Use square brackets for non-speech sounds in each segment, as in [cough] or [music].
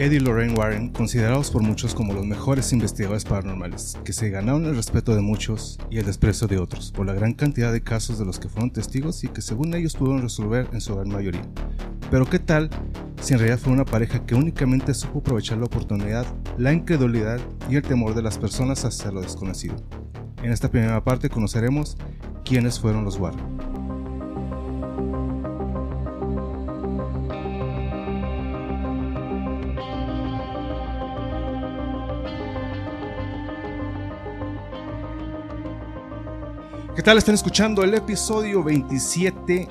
Ed y Lorraine Warren, considerados por muchos como los mejores investigadores paranormales, que se ganaron el respeto de muchos y el desprecio de otros por la gran cantidad de casos de los que fueron testigos y que según ellos pudieron resolver en su gran mayoría. Pero ¿qué tal si en realidad fue una pareja que únicamente supo aprovechar la oportunidad, la incredulidad y el temor de las personas hacia lo desconocido? En esta primera parte conoceremos quiénes fueron los Warren. ¿Qué tal? Están escuchando el episodio 27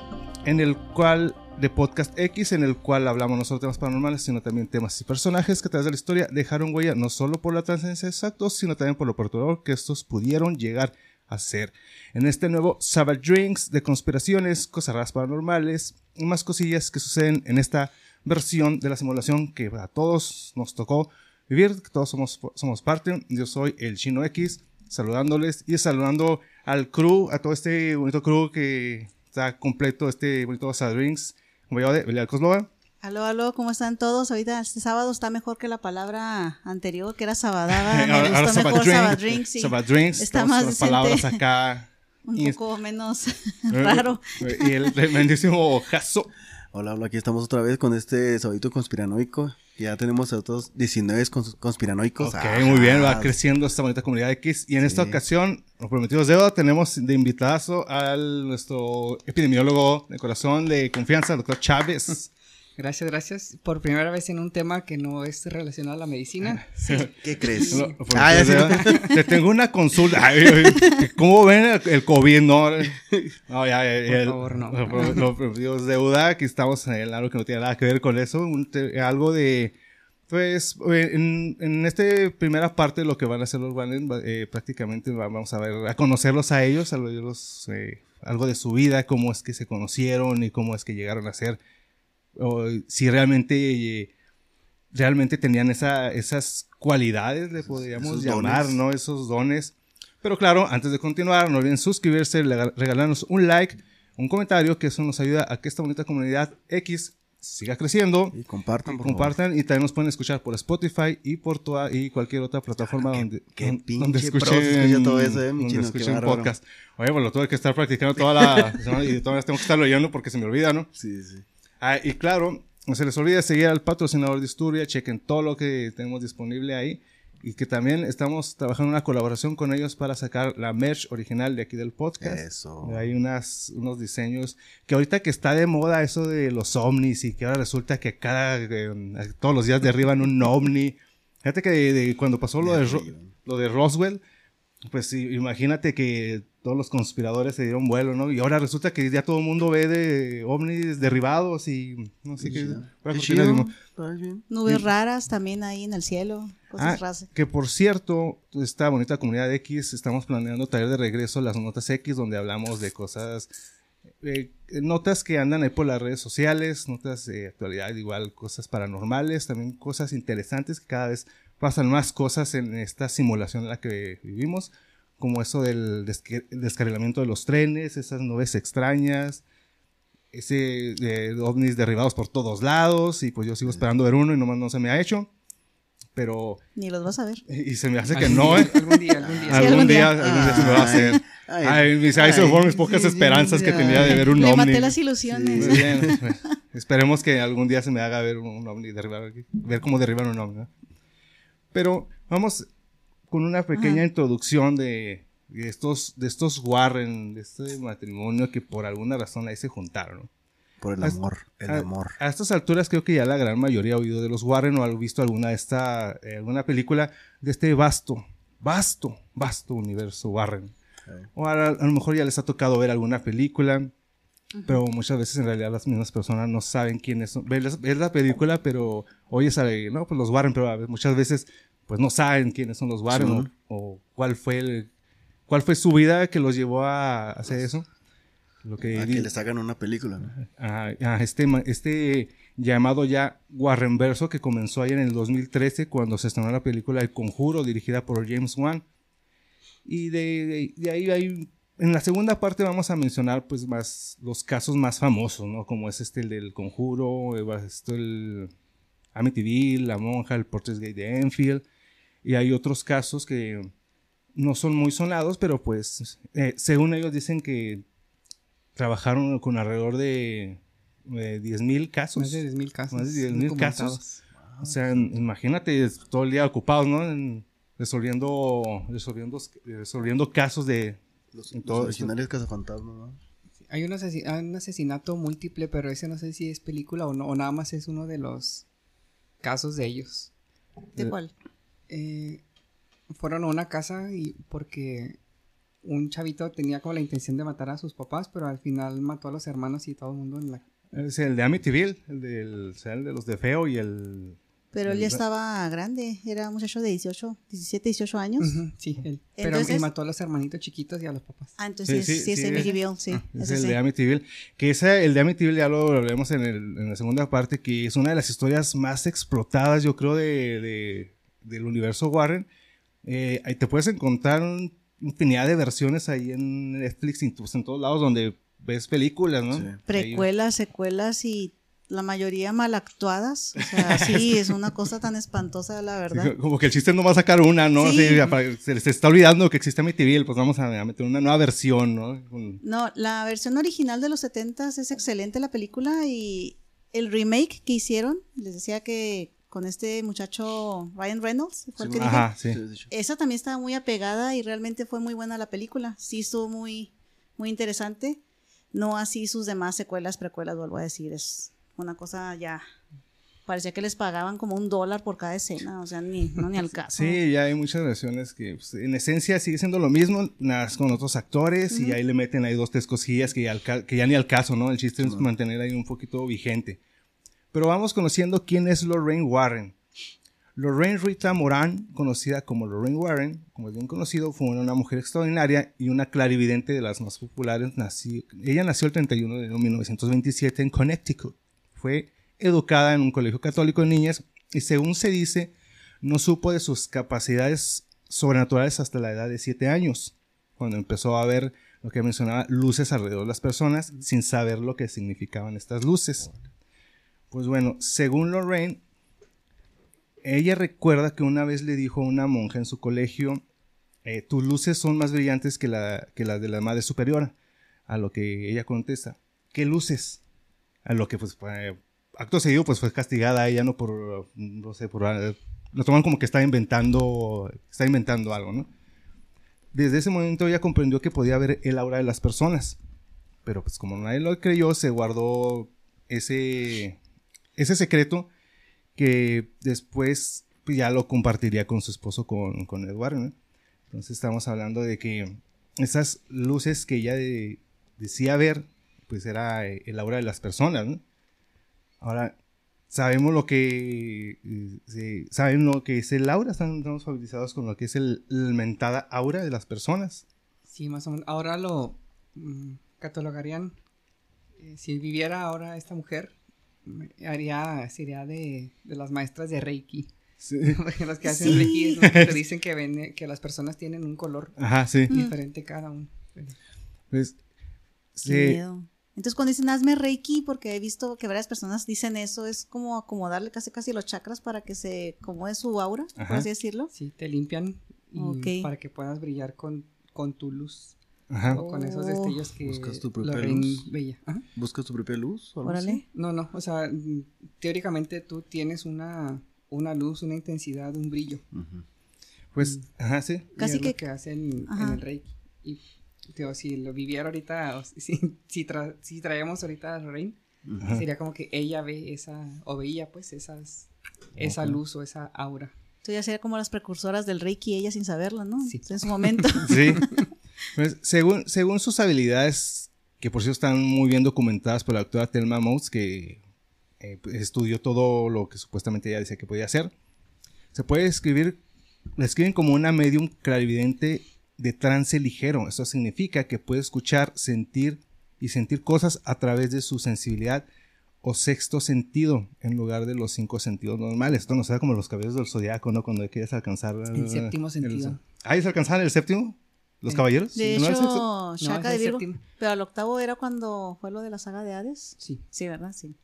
en el cual de Podcast X, en el cual hablamos no solo temas paranormales, sino también temas y personajes que a través de la historia dejaron huella no solo por la trascendencia de actos, sino también por lo perturbador que estos pudieron llegar a ser. En este nuevo Savage Drinks de conspiraciones, cosas raras paranormales y más cosillas que suceden en esta versión de la simulación que a todos nos tocó vivir, que todos somos, somos parte. Yo soy el Chino X saludándoles y saludando al crew, a todo este bonito crew que está completo, este bonito Sadrinks, como yo de Belial Coslova. Aló, aló, ¿cómo están todos? Ahorita este sábado está mejor que la palabra anterior, que era sabadaba. Me [laughs] ahora, gustó mejor Sabadrinks. Sí. Sabadrinks. Está más las palabras acá. [laughs] Un poco menos [laughs] raro. Y el tremendísimo Jaso. Hola, hola, aquí estamos otra vez con este sabadito conspiranoico. Ya tenemos a otros 19 conspiranoicos. Ok, muy bien, va creciendo esta bonita comunidad X. Y en esta ocasión, los prometidos de deuda, tenemos de invitado al nuestro epidemiólogo de corazón de confianza, doctor Chávez. Gracias, gracias. Por primera vez en un tema que no es relacionado a la medicina. [laughs] ¿Qué crees? ah, Te tengo una consulta. ¿Cómo ven el, COVID? No, no ya, Por favor, no. Los prometidos de deuda, aquí estamos en algo que no tiene nada que ver con eso. algo de... Pues en, en esta primera parte lo que van a hacer los Wallen, eh, prácticamente vamos a ver, a conocerlos a ellos, a verlos, eh, algo de su vida, cómo es que se conocieron y cómo es que llegaron a ser o si realmente, realmente tenían esa, esas cualidades, le podríamos llamar, ¿no? Esos dones. Pero claro, antes de continuar, no olviden suscribirse, regalarnos un like, un comentario, que eso nos ayuda a que esta bonita comunidad X siga creciendo. Y compartan, por compartan y también nos pueden escuchar por Spotify y por toda y cualquier otra plataforma donde, donde escuchen, todo eso, eh, donde escuchen podcast. Oye, pues lo tuve que estar practicando toda la [laughs] semana y todavía tengo que estar leyendo porque se me olvida, ¿no? Sí, sí. Ah, y claro, no se les olvide seguir al patrocinador de Isturia, chequen todo lo que tenemos disponible ahí y que también estamos trabajando en una colaboración con ellos para sacar la merch original de aquí del podcast. Eso. Hay unas, unos diseños que ahorita que está de moda eso de los ovnis y que ahora resulta que cada, eh, todos los días derriban un ovni. Fíjate que cuando pasó lo de, lo de Roswell, pues imagínate que todos los conspiradores se dieron vuelo, ¿no? Y ahora resulta que ya todo el mundo ve de ovnis derribados y no sé qué. Nubes raras también ahí en el cielo. Cosas ah, raras. Que por cierto, esta bonita comunidad X, estamos planeando traer de regreso las notas X donde hablamos de cosas, eh, notas que andan ahí por las redes sociales, notas de actualidad, igual cosas paranormales, también cosas interesantes que cada vez pasan más cosas en esta simulación en la que vivimos como eso del descarrilamiento de los trenes, esas nubes extrañas, ese de ovnis derribados por todos lados, y pues yo sigo esperando ver uno y nomás no se me ha hecho. Pero. Ni los vas a ver. Y se me hace que no, ¿eh? Algún día, algún día. algún, día, algún día se me va a hacer. Ay, ahí se fueron mis pocas esperanzas que tenía de ver un ovni. Me maté las ilusiones. Muy bien. Esperemos que algún día se me haga ver un, ovni, derribar, ver cómo derriban un ovni. ¿no? Pero vamos con una pequeña introducción de, estos, de estos Warren, de este matrimonio que por alguna razón ahí se juntaron. Por el amor, el amor. A estas alturas creo que ya la gran mayoría ha oído de los Warren o ha visto alguna de esta, eh, alguna película de este vasto, vasto, vasto universo Warren. O a, lo mejor ya les ha tocado ver alguna película, pero muchas veces en realidad las mismas personas no saben quiénes son. Ves, la película, pero oyes a, no, pues los Warren, pero muchas veces pues no saben quiénes son los Warren o, cuál fue cuál fue su vida que los llevó a hacer eso. Lo que, a que les hagan una película, ¿no? A, este, este llamado ya Warrenverso que comenzó ahí en el 2013 cuando se estrenó la película El Conjuro dirigida por James Wan. Y de, ahí hay en la segunda parte vamos a mencionar pues más los casos más famosos, ¿no? Como es este el del Conjuro, esto el Amityville, La Monja, el Portrait de Enfield. Y hay otros casos que no son muy sonados, pero pues eh, según ellos dicen que trabajaron con alrededor de, de 10.000 casos. Más de 10.000 casos. Más de 10.000 documentados. casos. O sea, en- imagínate todo el día ocupados, ¿no? En- resolviendo, resolviendo, resolviendo casos de... Los, En los originales cazafantasmas, ¿no? Hay un, hay un asesinato múltiple, pero ese no sé si es película o no, o nada más es uno de los casos de ellos. ¿De cuál? Eh, fueron a una casa y porque un chavito tenía como la intención de matar a sus papás, pero al final mató a los hermanos y todo el mundo en la... Es el de Amityville, el, del, o sea, el de los de Feo y el... Pero él ya estaba grande, era un muchacho de 18, 17, 18 años. Ujú, sí, él. Pero Entonces- y mató a los hermanitos chiquitos y a los papás. Ah, entonces sí, Sí, sí, sí, es sí, el es- Amityville, sí. Es el sí. de Amityville. Que ese, el de Amityville ya lo veremos en, el- en la segunda parte, que es una de las historias más explotadas, yo creo, de, de- del universo Warren. Eh, ahí te puedes encontrar un- infinidad de versiones ahí en Netflix y pues, en todos lados donde ves películas, ¿no? Sí. Precuelas, secuelas y la mayoría mal actuadas. O sea, [laughs] sí, es una cosa tan espantosa, la verdad. Como que el chiste no va a sacar una, ¿no? Sí. Se, se está olvidando que existe Amityville, pues vamos a, meter una nueva versión, ¿no? No, la versión original de los 70 es excelente la película y el remake que hicieron, les decía que con este muchacho Ryan Reynolds, fue el que Ajá, sí. Esa también estaba muy apegada y realmente fue muy buena la película. Sí estuvo muy, muy interesante. No así sus demás secuelas, precuelas, vuelvo a decir. Es una cosa ya. Parecía que les pagaban como un dólar por cada escena. O sea, ni, no, ni al [laughs] caso. Sí, ya hay muchas versiones que pues, en esencia sigue siendo lo mismo, nada con otros actores y ahí le meten ahí dos, tres cosillas que ya, al ca- que ya ni al caso, ¿no? El chiste es mantener ahí un poquito vigente. Pero vamos conociendo quién es Lorraine Warren. Lorraine Rita Moran, conocida como Lorraine Warren, como es bien conocido, fue una mujer extraordinaria y una clarividente de las más populares. Ella nació el 31 de enero de 1927 en Connecticut. Fue educada en un colegio católico de niñas y según se dice, no supo de sus capacidades sobrenaturales hasta la edad de 7 años, cuando empezó a ver lo que mencionaba, luces alrededor de las personas, sin saber lo que significaban estas luces. Pues bueno, según Lorraine, ella recuerda que una vez le dijo a una monja en su colegio, eh, tus luces son más brillantes que, que las de la madre superiora. A lo que ella contesta, ¿qué luces? A lo que pues acto seguido pues fue castigada ella, no por, no sé, por, lo toman como que está inventando, está inventando algo, ¿no? Desde ese momento ella comprendió que podía ver el aura de las personas. Pero pues como nadie lo creyó, se guardó ese, ese secreto que después pues, ya lo compartiría con su esposo, con, con Edward. ¿no? Entonces estamos hablando de que esas luces que ella de- decía ver, pues era eh, el aura de las personas. ¿no? Ahora, sabemos lo que eh, saben lo que es el aura, estamos familiarizados con lo que es el, mentada aura de las personas. Sí, más o menos. Ahora lo mm, catalogarían. eh, si viviera ahora esta mujer, haría, sería de, de las maestras de Reiki. [laughs] Porque los que hacen Sí. Reiki es los que te [laughs] dicen que ven que las personas tienen un color Ajá, sí. diferente cada uno. Pues, Qué sí, miedo. Entonces cuando dicen hazme Reiki, porque he visto que varias personas dicen eso, es como acomodarle casi casi los chakras para que se acomode su aura, por así decirlo. Sí, te limpian y para que puedas brillar con, con tu luz ajá. o con esos destellos que Buscas tu propia Lorraine luz. veía. Ajá. ¿Buscas tu propia luz? o algo Órale. así? No, no, o sea, mm, teóricamente tú tienes una, una luz, una intensidad, un brillo. Ujú. Pues, ajá, sí. Casi es que- lo que hace en, en Ajá. el Reiki. Y digo, si lo viviera ahorita, o [laughs] si, si, tra- si traemos ahorita a Lorraine, Ajá. sería como que ella ve esa, o veía pues esas, esa luz o esa aura. Entonces ya sería como las precursoras del Reiki, ella sin saberlo, ¿no? Sí. En su momento. [laughs] Sí. [laughs] Pues, según, según sus habilidades, que por cierto están muy bien documentadas por la doctora Thelma Motes, que eh, pues, estudió todo lo que supuestamente ella decía que podía hacer, se puede escribir, la escriben como una medium clarividente de trance ligero. Eso significa que puede escuchar, sentir y sentir cosas a través de su sensibilidad o sexto sentido en lugar de los cinco sentidos normales. Esto no sea como los caballeros del zodiaco, ¿no? Cuando quieres alcanzar El séptimo el- sentido. ¿Ah, ellos alcanzaron el séptimo? ¿Los Sí. caballeros? De ¿No hecho, No, Shaka de el Virgo. Pero al octavo era cuando fue lo de la saga de Hades. Sí. Sí, ¿verdad? Sí.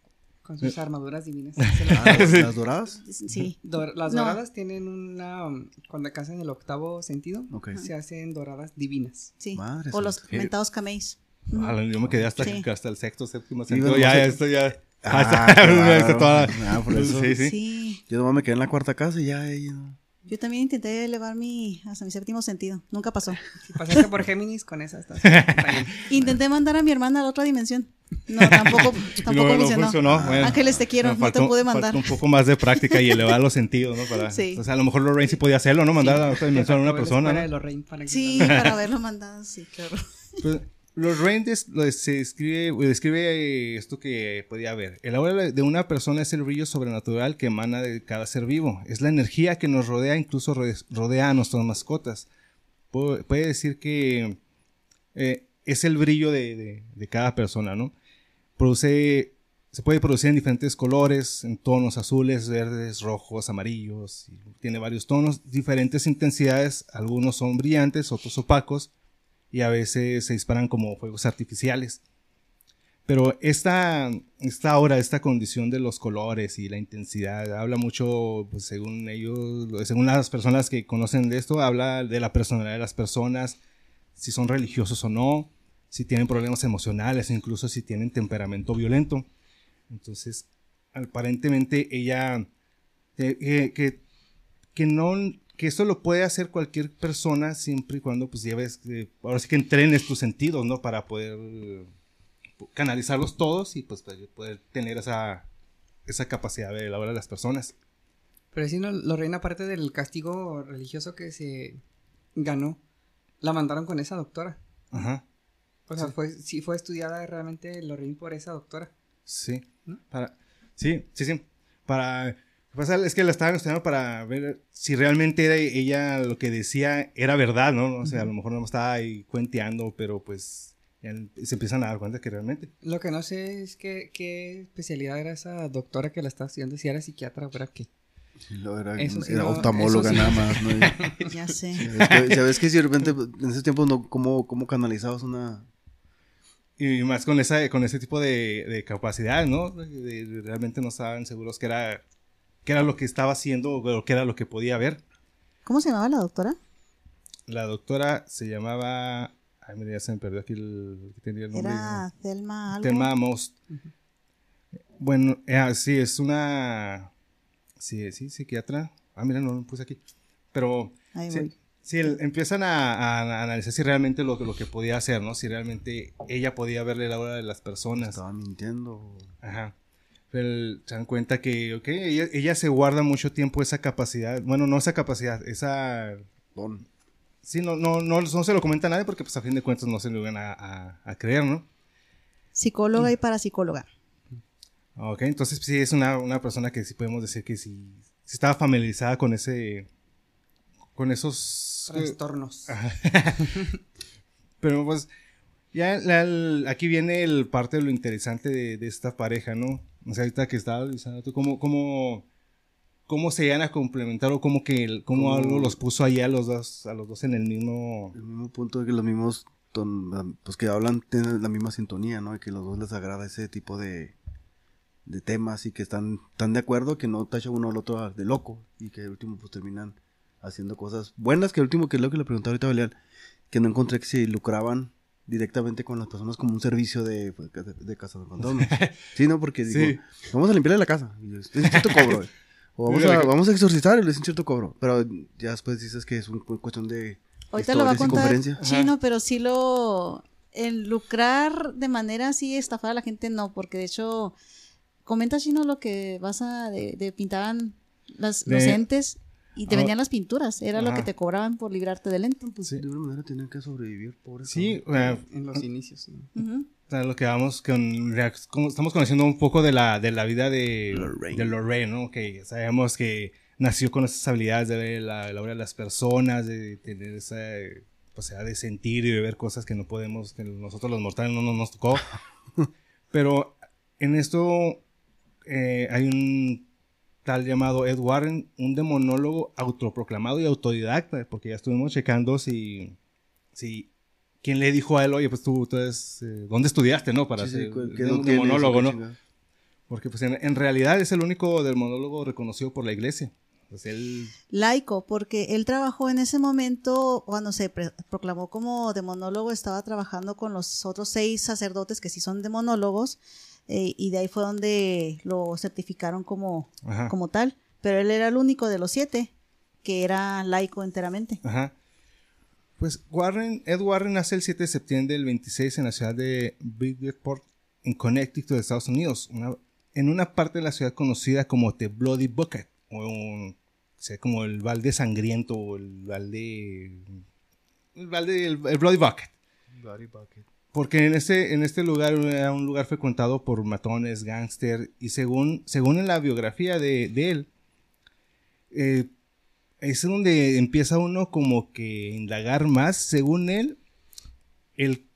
Con sus armaduras divinas. [laughs] Ah, ¿las- ¿Las doradas? Sí. Dor- las No. doradas tienen una. um, Cuando alcanzan el octavo sentido, Ok. se hacen doradas divinas. Sí. Madre o los mentados cameis. Ah, yo me quedé hasta, Sí. hasta el sexto, séptimo, Sí, séptimo. bueno, ya, esto ya. Ah, [laughs] Ya está toda- Ah, por eso. Sí, sí. Sí. Yo nomás me quedé en la cuarta casa y ya ¿no? Yo también intenté elevar mi hasta mi séptimo sentido. Nunca pasó. Si pasaste por Géminis con esa, estás. [laughs] Intenté mandar a mi hermana a la otra dimensión. No, tampoco, [laughs] tampoco No, no funcionó. funcionó, bueno. Ángeles, te quiero. Me No faltó- te pude faltó mandar. un poco más de práctica y elevar los sentidos, ¿no? Para, Sí. O sea, a lo mejor Lorraine sí podía hacerlo, ¿no? Mandar a otra dimensión a una persona. ¿no? de Lorraine para Sí, para haberlo mandado, sí, claro. Pues, los Reyes se describe, describe eh, esto que podía haber. El aura de una persona es el brillo sobrenatural que emana de cada ser vivo. Es la energía que nos rodea, incluso rode- rodea a nuestras mascotas. Puede, decir que eh, es el brillo de, de- cada persona, ¿no? Produce, se puede producir en diferentes colores, en tonos azules, verdes, rojos, amarillos. tiene varios tonos, diferentes intensidades. Algunos son brillantes, otros opacos y a veces se disparan como fuegos artificiales. Pero esta, esta aura, esta condición de los colores y la intensidad, habla mucho, pues, según ellos, según las personas que conocen de esto, habla de la personalidad de las personas, si son religiosos o no, si tienen problemas emocionales, incluso si tienen temperamento violento. Entonces, aparentemente ella, eh, eh, que, que no, que esto lo puede hacer cualquier persona siempre y cuando pues lleves, eh, ahora sí que entrenes tus sentidos, ¿no? Para poder eh, canalizarlos todos y pues poder tener esa, esa capacidad de la hora de las personas. Pero si no, Lorraine, aparte del castigo religioso que se ganó, la mandaron con esa doctora. Ajá. O sea, fue, sí fue estudiada realmente Lorraine por esa doctora. Sí. ¿No? Para, sí, sí, sí. Para. Lo que pasa Es que la estaban estudiando para ver si realmente era ella lo que decía era verdad, ¿no? O sea, a lo mejor no estaba ahí cuenteando, pero pues ya se empiezan a dar cuenta que realmente. Lo que no sé es que, qué especialidad era esa doctora que la estaba estudiando, si era psiquiatra o era qué. Y luego era, sí era oftalmóloga sí. nada más, ¿no? [laughs] Y- Ya sé. Es que, ¿Sabes que si de repente en ese tiempo no, cómo, cómo canalizabas una... Y más con esa, con ese tipo de, de capacidad, ¿no? De- de- realmente no estaban seguros que era, que era lo que estaba haciendo o que era lo que podía ver. ¿Cómo se llamaba la doctora? La doctora se llamaba. Ay, mira, ya se me perdió aquí el. aquí tenía el nombre. Era Thelma algo. Thelma Most. Bueno, eh, sí, es una. Sí, sí, psiquiatra. Ah, mira, no lo puse aquí. Pero. Ahí sí, voy. sí, el- empiezan a, a- a analizar si realmente lo, lo que podía hacer, ¿no? Si realmente ella podía verle la hora de las personas. Estaba mintiendo. Ajá. Pero se dan cuenta que, ok, ella, ella se guarda mucho tiempo esa capacidad. Bueno, no esa capacidad, esa. Don. Sí, no, no, no, no se lo comenta a nadie porque, pues, a fin de cuentas no se lo iban a, a- a creer, ¿no? Psicóloga y parapsicóloga. Ok, entonces sí es una, una persona que sí podemos decir que sí, sí estaba familiarizada con ese, con esos... Trastornos. Ajá. [laughs] Pero pues ya la- el- aquí viene el parte de lo interesante de, de esta pareja, ¿no? O sea, ahorita que estaba ¿cómo, cómo, cómo se iban a complementar o cómo que el- cómo ¿Cómo? algo los puso ahí a los dos, a los dos en el mismo... El mismo punto de que los mismos, ton- pues que hablan, tienen la misma sintonía, ¿no? Y que los dos les agrada ese tipo de, de temas y que están tan de acuerdo que no tacha uno al otro de loco y que al último pues terminan haciendo cosas buenas, que el último que es lo que le preguntaba ahorita a Belial, que no encontré que se lucraban directamente con las personas como un servicio de, pues, de, de casa de [laughs] fantasmas. sí, ¿no? Porque digo, Sí. vamos a limpiarle la casa. Y yo, es un cierto cobro. [laughs] O vamos a, vamos a exorcizar y es un cierto cobro. Pero ya después dices que es un cuestión de Ahorita lo va a contar conferencia. Chino, pero sí lo... El lucrar de manera así, estafar a la gente, no, porque de hecho, comenta Chino lo que vas a... de, de pintaban las, los entes y te Ah, vendían las pinturas, era lo que te cobraban por librarte del ente. Pues Sí. de alguna manera tienen que sobrevivir, pobre. Sí, eh, En los inicios. ¿no? Ujú. O sea, lo que vamos con, estamos conociendo un poco de la, de la vida de Lorraine. de Lorraine, ¿no? Que sabemos que nació con esas habilidades de ver la, la obra de las personas, de tener esa posibilidad de sentir y de ver cosas que no podemos, que nosotros los mortales no, no nos tocó. [laughs] Pero en esto eh, hay un tal llamado Ed Warren, un demonólogo autoproclamado y autodidacta, porque ya estuvimos checando si, si quién le dijo a él, oye, pues tú, tú eres, eh, ¿dónde estudiaste, no? Para Sí, ser ¿qué- qué un demonólogo, ¿no? Porque pues en, en realidad es el único del monólogo reconocido por la iglesia. Pues él... Laico, porque él trabajó en ese momento, cuando se pre- proclamó como demonólogo, estaba trabajando con los otros seis sacerdotes que sí son demonólogos, eh, y de ahí fue donde lo certificaron como, Ajá. como tal. Pero él era el único de los siete que era laico enteramente. Ajá. Pues Warren, Ed Warren nace el 7 de septiembre del 26 en la ciudad de Bridgeport, en Connecticut, de Estados Unidos, una- en una parte de la ciudad conocida como The Bloody Bucket, o un- o sea, como el balde sangriento, o el balde... El balde, el, el Bloody Bucket. Bloody bucket. Porque en este, en este lugar era un lugar frecuentado por matones, gángster, y según, según en la biografía de, de él, eh, es donde empieza uno como que indagar más. Según él, él,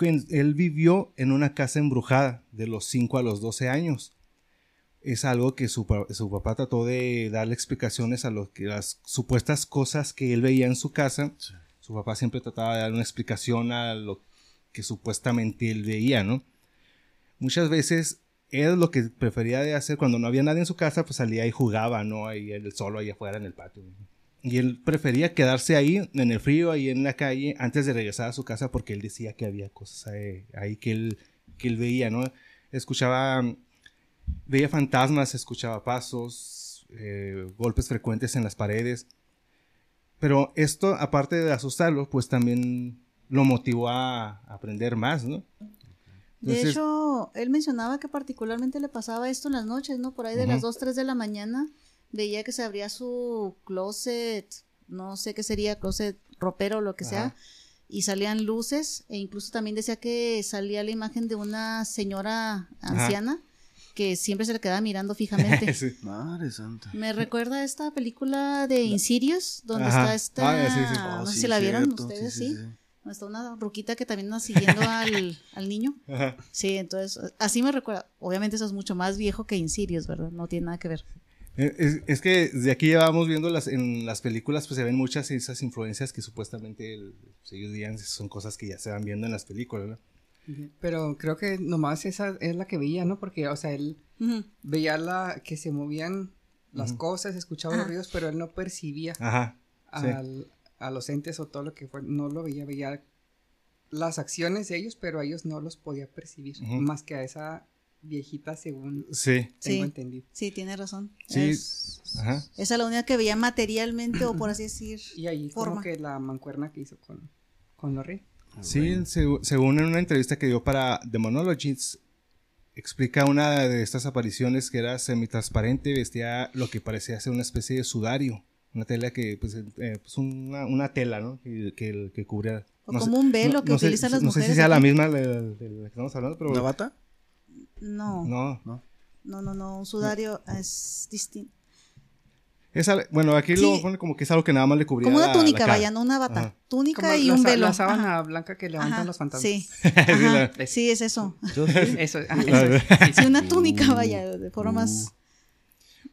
él vivió en una casa embrujada de los 5 a los 12 años. Es algo que su, su papá trató de darle explicaciones a lo que las supuestas cosas que él veía en su casa. Sí. Su papá siempre trataba de dar una explicación a lo que supuestamente él veía, ¿no? Muchas veces él lo que prefería de hacer cuando no había nadie en su casa, pues salía y jugaba, ¿no? Ahí él solo, ahí afuera en el patio. Y él prefería quedarse ahí, en el frío, ahí en la calle, antes de regresar a su casa, porque él decía que había cosas ahí, que, él, que él veía, ¿no? Escuchaba, veía fantasmas, escuchaba pasos, eh, golpes frecuentes en las paredes. Pero esto, aparte de asustarlo, pues también lo motivó a aprender más, ¿no? De hecho, él mencionaba que particularmente le pasaba esto en las noches, ¿no? Por ahí de las 2, 3 de la mañana, veía que se abría su closet, no sé qué sería, closet ropero o lo que sea, y salían luces, e incluso también decía que salía la imagen de una señora anciana que siempre se le quedaba mirando fijamente. [laughs] Sí. Madre santa. Me recuerda a esta película de Insidious, donde Ajá. está esta... Ah, sí, sí. no Oh, sé sí, si la vieron cierto, ustedes, sí. Donde está una ruquita que también anda siguiendo al, [laughs] al niño. Ajá. Sí, entonces, así me recuerda. Obviamente eso es mucho más viejo que Insidious, ¿verdad? No tiene nada que ver. Eh, Es, es que de aquí llevamos viendo las, en las películas, pues se ven muchas de esas influencias que supuestamente el- pues, ellos dirían son cosas que ya se van viendo en las películas, ¿no? Pero creo que nomás esa es la que veía, ¿no? Porque, o sea, él veía la que se movían las cosas, escuchaba los ruidos, pero él no percibía Ajá. sí. A los entes o todo lo que fue, no lo veía, veía las acciones de ellos, pero a ellos no los podía percibir, más que a esa viejita según Sí. tengo Sí. entendido. Sí, tiene razón. Sí. Es- Ajá. esa es la única que veía materialmente o por así decir. Y ahí Forma. como que la mancuerna que hizo con, con Lorraine. Sí, según en una entrevista que dio para The Monologists, explica una de estas apariciones que era semitransparente, vestía lo que parecía ser una especie de sudario. Una tela que, pues, eh, pues una, una tela, ¿no? Que, que, que cubría. O no sé- como un velo que sé- utilizan las no sé mujeres. si sea la misma de, de la que estamos hablando, pero. ¿Una bata? No, No. No. no, no, no. Un sudario es distinto. Es al- bueno, aquí lo Sí. pone como que es algo que nada más le cubría Como una la- túnica, la cara. vaya, no una bata. Ajá. Túnica Como y la, un velo. la sábana Ajá. blanca que levantan Ajá. los fantasmas. [laughs] Sí. Sí, la- Ajá. Sí, es eso. Yo. [laughs] Eso, La- [laughs] eso es, sí, una túnica, vaya, de forma Uh. más.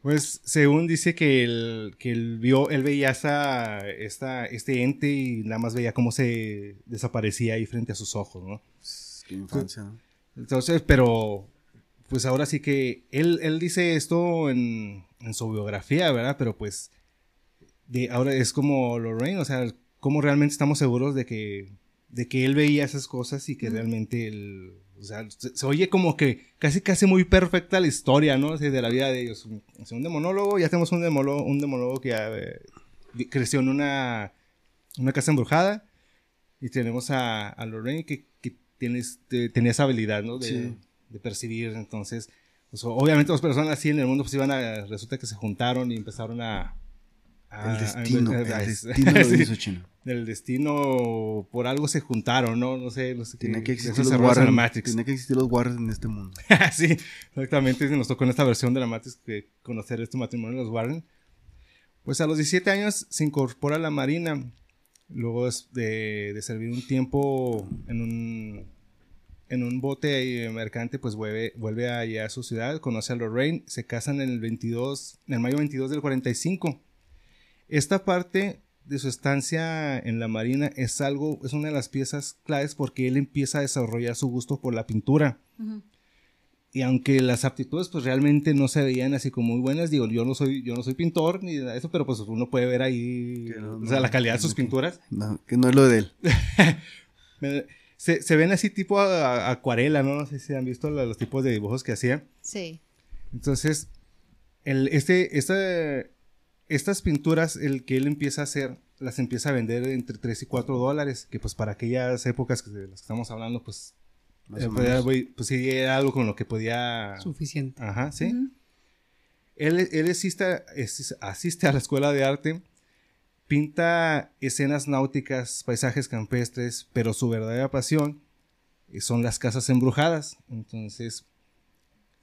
Pues según dice que él, que él vio, él veía esa, esta, este ente y nada más veía cómo se desaparecía ahí frente a sus ojos, ¿no? Qué infancia, ¿no? Entonces, pero pues ahora sí que él, él dice esto en, en su biografía, ¿verdad? Pero pues de, ahora es como Lorraine, o sea, cómo realmente estamos seguros de que, de que él veía esas cosas y que realmente él, o sea, se, se oye como que casi casi muy perfecta la historia, ¿no? De la vida de ellos. Un, demonólogo, ya tenemos un demonólogo, un demonólogo que eh, vi- creció en una, una casa embrujada y tenemos a, a Lorraine que, que tiene, este- tenía esa habilidad, ¿no? De, Sí. de percibir, entonces, pues, obviamente las personas así en el mundo pues iban a, resulta que se juntaron y empezaron a... a- El destino, a- el [laughs] destino lo hizo chino. Del destino por algo se juntaron, ¿no? No sé, no sé Tiene que existir los Warren. Matrix. Tiene que existir los Warren en este mundo. [laughs] sí, exactamente. Nos tocó en esta versión de la Matrix que conocer este matrimonio de los Warren. Pues a los 17 años se incorpora a la Marina. Luego de, de servir un tiempo en un, en un bote mercante, pues vuelve, vuelve allá a su ciudad, conoce a Lorraine, se casan en el 22, en el mayo 22 del 45. Esta parte de su estancia en la Marina es algo, es una de las piezas claves porque él empieza a desarrollar su gusto por la pintura. Y aunque las aptitudes pues realmente no se veían así como muy buenas, digo, yo no soy, yo no soy pintor ni nada de eso, pero pues uno puede ver ahí, no- o sea, no- la calidad de sus pinturas. No, que no es lo de él. [laughs] Se, se ven así tipo a- a- acuarela, ¿no? No sé si han visto los tipos de dibujos que hacía. Sí. Entonces, el, este, esta- estas pinturas, el que él empieza a hacer, las empieza a vender entre 3 y 4 dólares, que pues para aquellas épocas que de las que estamos hablando, pues, eh, podía- pues sí, era algo con lo que podía... Suficiente. Ajá, sí. Él, él asiste, asiste a la escuela de arte, pinta escenas náuticas, paisajes campestres, pero su verdadera pasión eh, son las casas embrujadas. Entonces,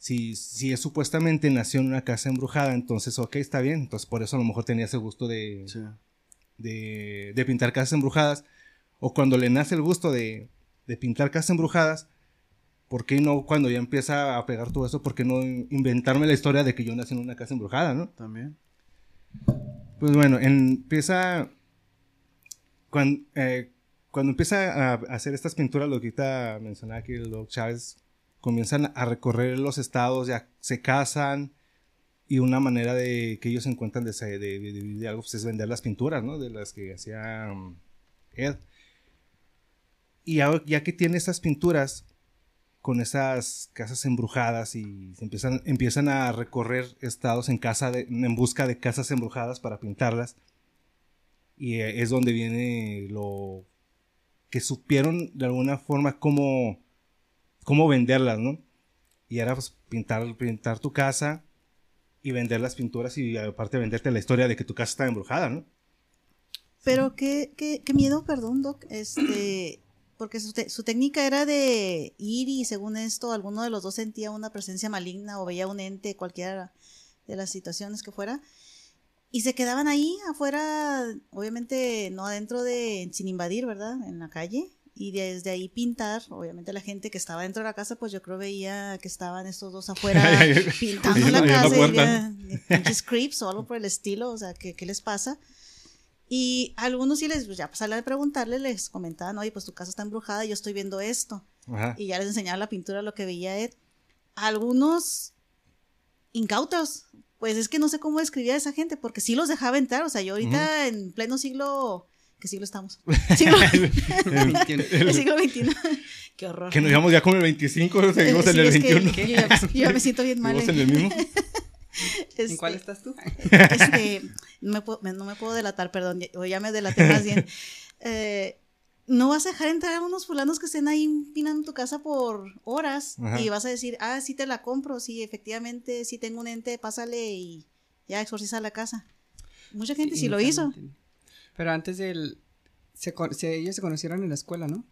si, si es supuestamente nació en una casa embrujada, entonces, ok, está bien. Entonces, por eso a lo mejor tenía ese gusto de, Sí. de, de pintar casas embrujadas. O cuando le nace el gusto de, de pintar casas embrujadas, ¿por qué no cuando ya empieza a pegar todo eso, por qué no inventarme la historia de que yo nací en una casa embrujada, no? También. Pues bueno, en- empieza. Cuando, cuando empieza a hacer estas pinturas, lo que ahorita mencionaba aquí el Doc Chávez, comienzan a recorrer los estados, ya se casan. Y una manera de que ellos encuentran de, se- de, de algo pues, es vender las pinturas, ¿no? De las que hacía um, Ed. Y ya, ya que tiene estas pinturas con esas casas embrujadas y se empiezan, empiezan a recorrer estados en, casa en busca de casas embrujadas para pintarlas. Y eh, es donde viene lo que supieron de alguna forma cómo, cómo venderlas, ¿no? Y era pues, pintar, pintar tu casa y vender las pinturas y aparte venderte la historia de que tu casa está embrujada, ¿no? Pero qué, qué, qué miedo, perdón, Doc. Este, [clears throat] porque su, técnica era de ir y según esto, alguno de los dos sentía una presencia maligna o veía un ente, cualquiera de las situaciones que fuera. Y se quedaban ahí afuera, obviamente no adentro de, sin invadir, ¿verdad? En la calle. Y desde ahí pintar, obviamente la gente que estaba dentro de la casa, pues yo creo veía que estaban estos dos afuera [laughs] pintando la casa. y pinches creeps o algo por el estilo, o sea, ¿qué, qué les pasa? Y a algunos sí les, pues ya pasarle a preguntarle, les comentaban, oye, pues tu casa está embrujada y yo estoy viendo esto. Ajá. Y ya les enseñaba la pintura, lo que veía Ed. Algunos incautos, pues es que no sé cómo describir a esa gente, porque sí los dejaba entrar, o sea, yo ahorita en pleno siglo, ¿qué siglo estamos? [laughs] Siglo, el siglo XXI. [laughs] Qué horror. que nos llevamos ya con el 25, seguimos Eh, en sí, el es que 21. yo, me siento bien [laughs] mal. En el mismo. ¿En Este, cuál estás tú? este, no, me puedo, me- no me puedo delatar, perdón, o ya me delaté más bien. Eh, no vas a dejar entrar a unos fulanos que estén ahí pinando tu casa por horas Ajá. y vas a decir, ah, sí te la compro, sí, efectivamente, sí tengo un ente, pásale y ya exorciza la casa. Mucha gente sí, lo hizo. Pero antes del... Se, se- ellos se conocieron en la escuela, ¿no?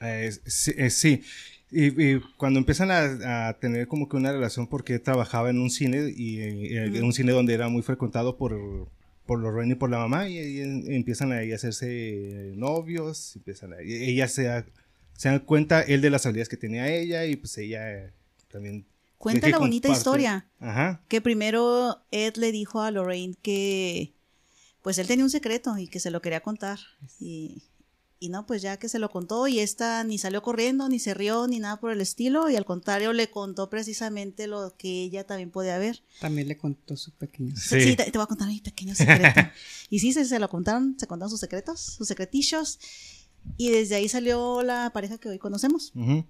Eh, sí, eh, sí. Y, y cuando empiezan a, a tener como que una relación porque trabajaba en un cine y eh, en un cine donde era muy frecuentado por, por Lorraine y por la mamá y, ahí en- empiezan ahí a hacerse novios, empiezan a- y ella se da, se da cuenta él de las habilidades que tenía ella y pues ella eh, también Cuenta la bonita comparte. historia. Ajá. Que primero Ed le dijo a Lorraine que pues él tenía un secreto y que se lo quería contar. Y, y no, pues ya que se lo contó y esta ni salió corriendo, ni se rió, ni nada por el estilo. Y al contrario, le contó precisamente lo que ella también podía ver. También le contó su pequeño. Sí, Sí. te, te voy a contar mi pequeño secreto. [laughs] y sí, se, se lo contaron, se contaron sus secretos, sus secretillos. Y desde ahí salió la pareja que hoy conocemos. Ujú.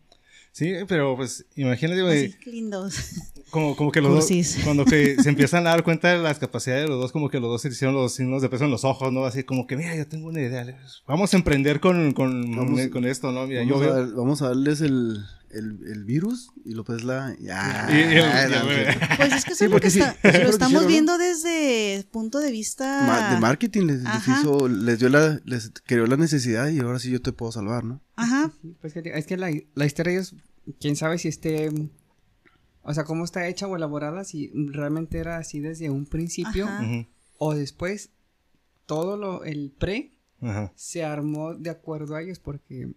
Sí, pero pues imagínate, güey, lindos. como, como que los dos, Cursis. cuando que [laughs] se empiezan a dar cuenta de las capacidades de los dos, como que los dos se hicieron los signos de peso en los ojos, ¿no? Así como que, mira, yo tengo una idea, vamos a emprender con, con, Vamos- con esto, ¿no? Mira, Vamos, yo a, veo... dar- vamos a darles el, el, el virus y López la. Ya. Y- y el- Ah, ya, no, güey. cierto. Pues es que eso Sí, es lo que sí, está- es lo lo estamos hicieron, ¿no? viendo desde punto de vista Ma- de marketing les, hizo, les dio la, les creó la necesidad y ahora sí yo te puedo salvar, ¿no? Ajá, Pues que, es que la, la historia de ellos, quién sabe si esté, o sea, cómo está hecha o elaborada, si realmente era así desde un principio Ajá. O después todo lo, el pre Ajá. se armó de acuerdo a ellos porque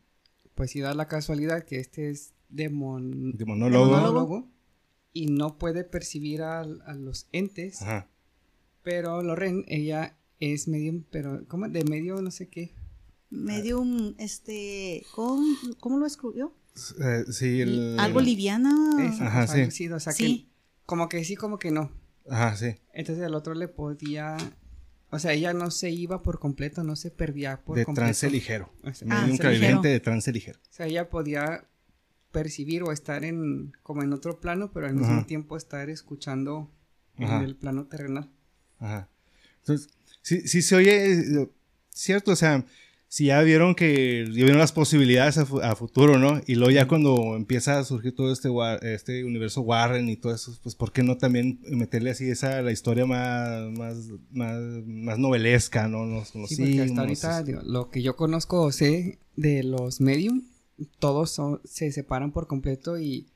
pues si da la casualidad que este es demon, De monólogo. monólogo. y no puede percibir a, a los entes, Ajá. pero Loren, ella es medium, pero ¿cómo? De medio no sé qué. medium, este, ¿cómo, cómo lo escribió? Eh, sí, el... Algo liviana. Eso, Ajá, algo sí. así, o sea, Sí. que como que sí, como que no. Ajá, sí. Entonces el otro le podía, o sea, ella no se iba por completo, no se perdía por de completo. trance ligero. O sea, Ah, clarividente ligero. de trance ligero. o sea, ella podía percibir o estar en como en otro plano, pero al mismo Ajá. tiempo estar escuchando Ajá. en el plano terrenal. Ajá. Entonces, sí, sí se oye, eh, cierto, o sea, si ya vieron que ya vieron las posibilidades a, fu- a futuro, ¿no? Y luego ya cuando empieza a surgir todo este, este universo Warren y todo eso, pues ¿por qué no también meterle así esa, la historia más, más, más, más novelesca, ¿no? Los, los Sí, hasta ahorita es- digo, lo que yo conozco o sé de los medium, todos son, se separan por completo y,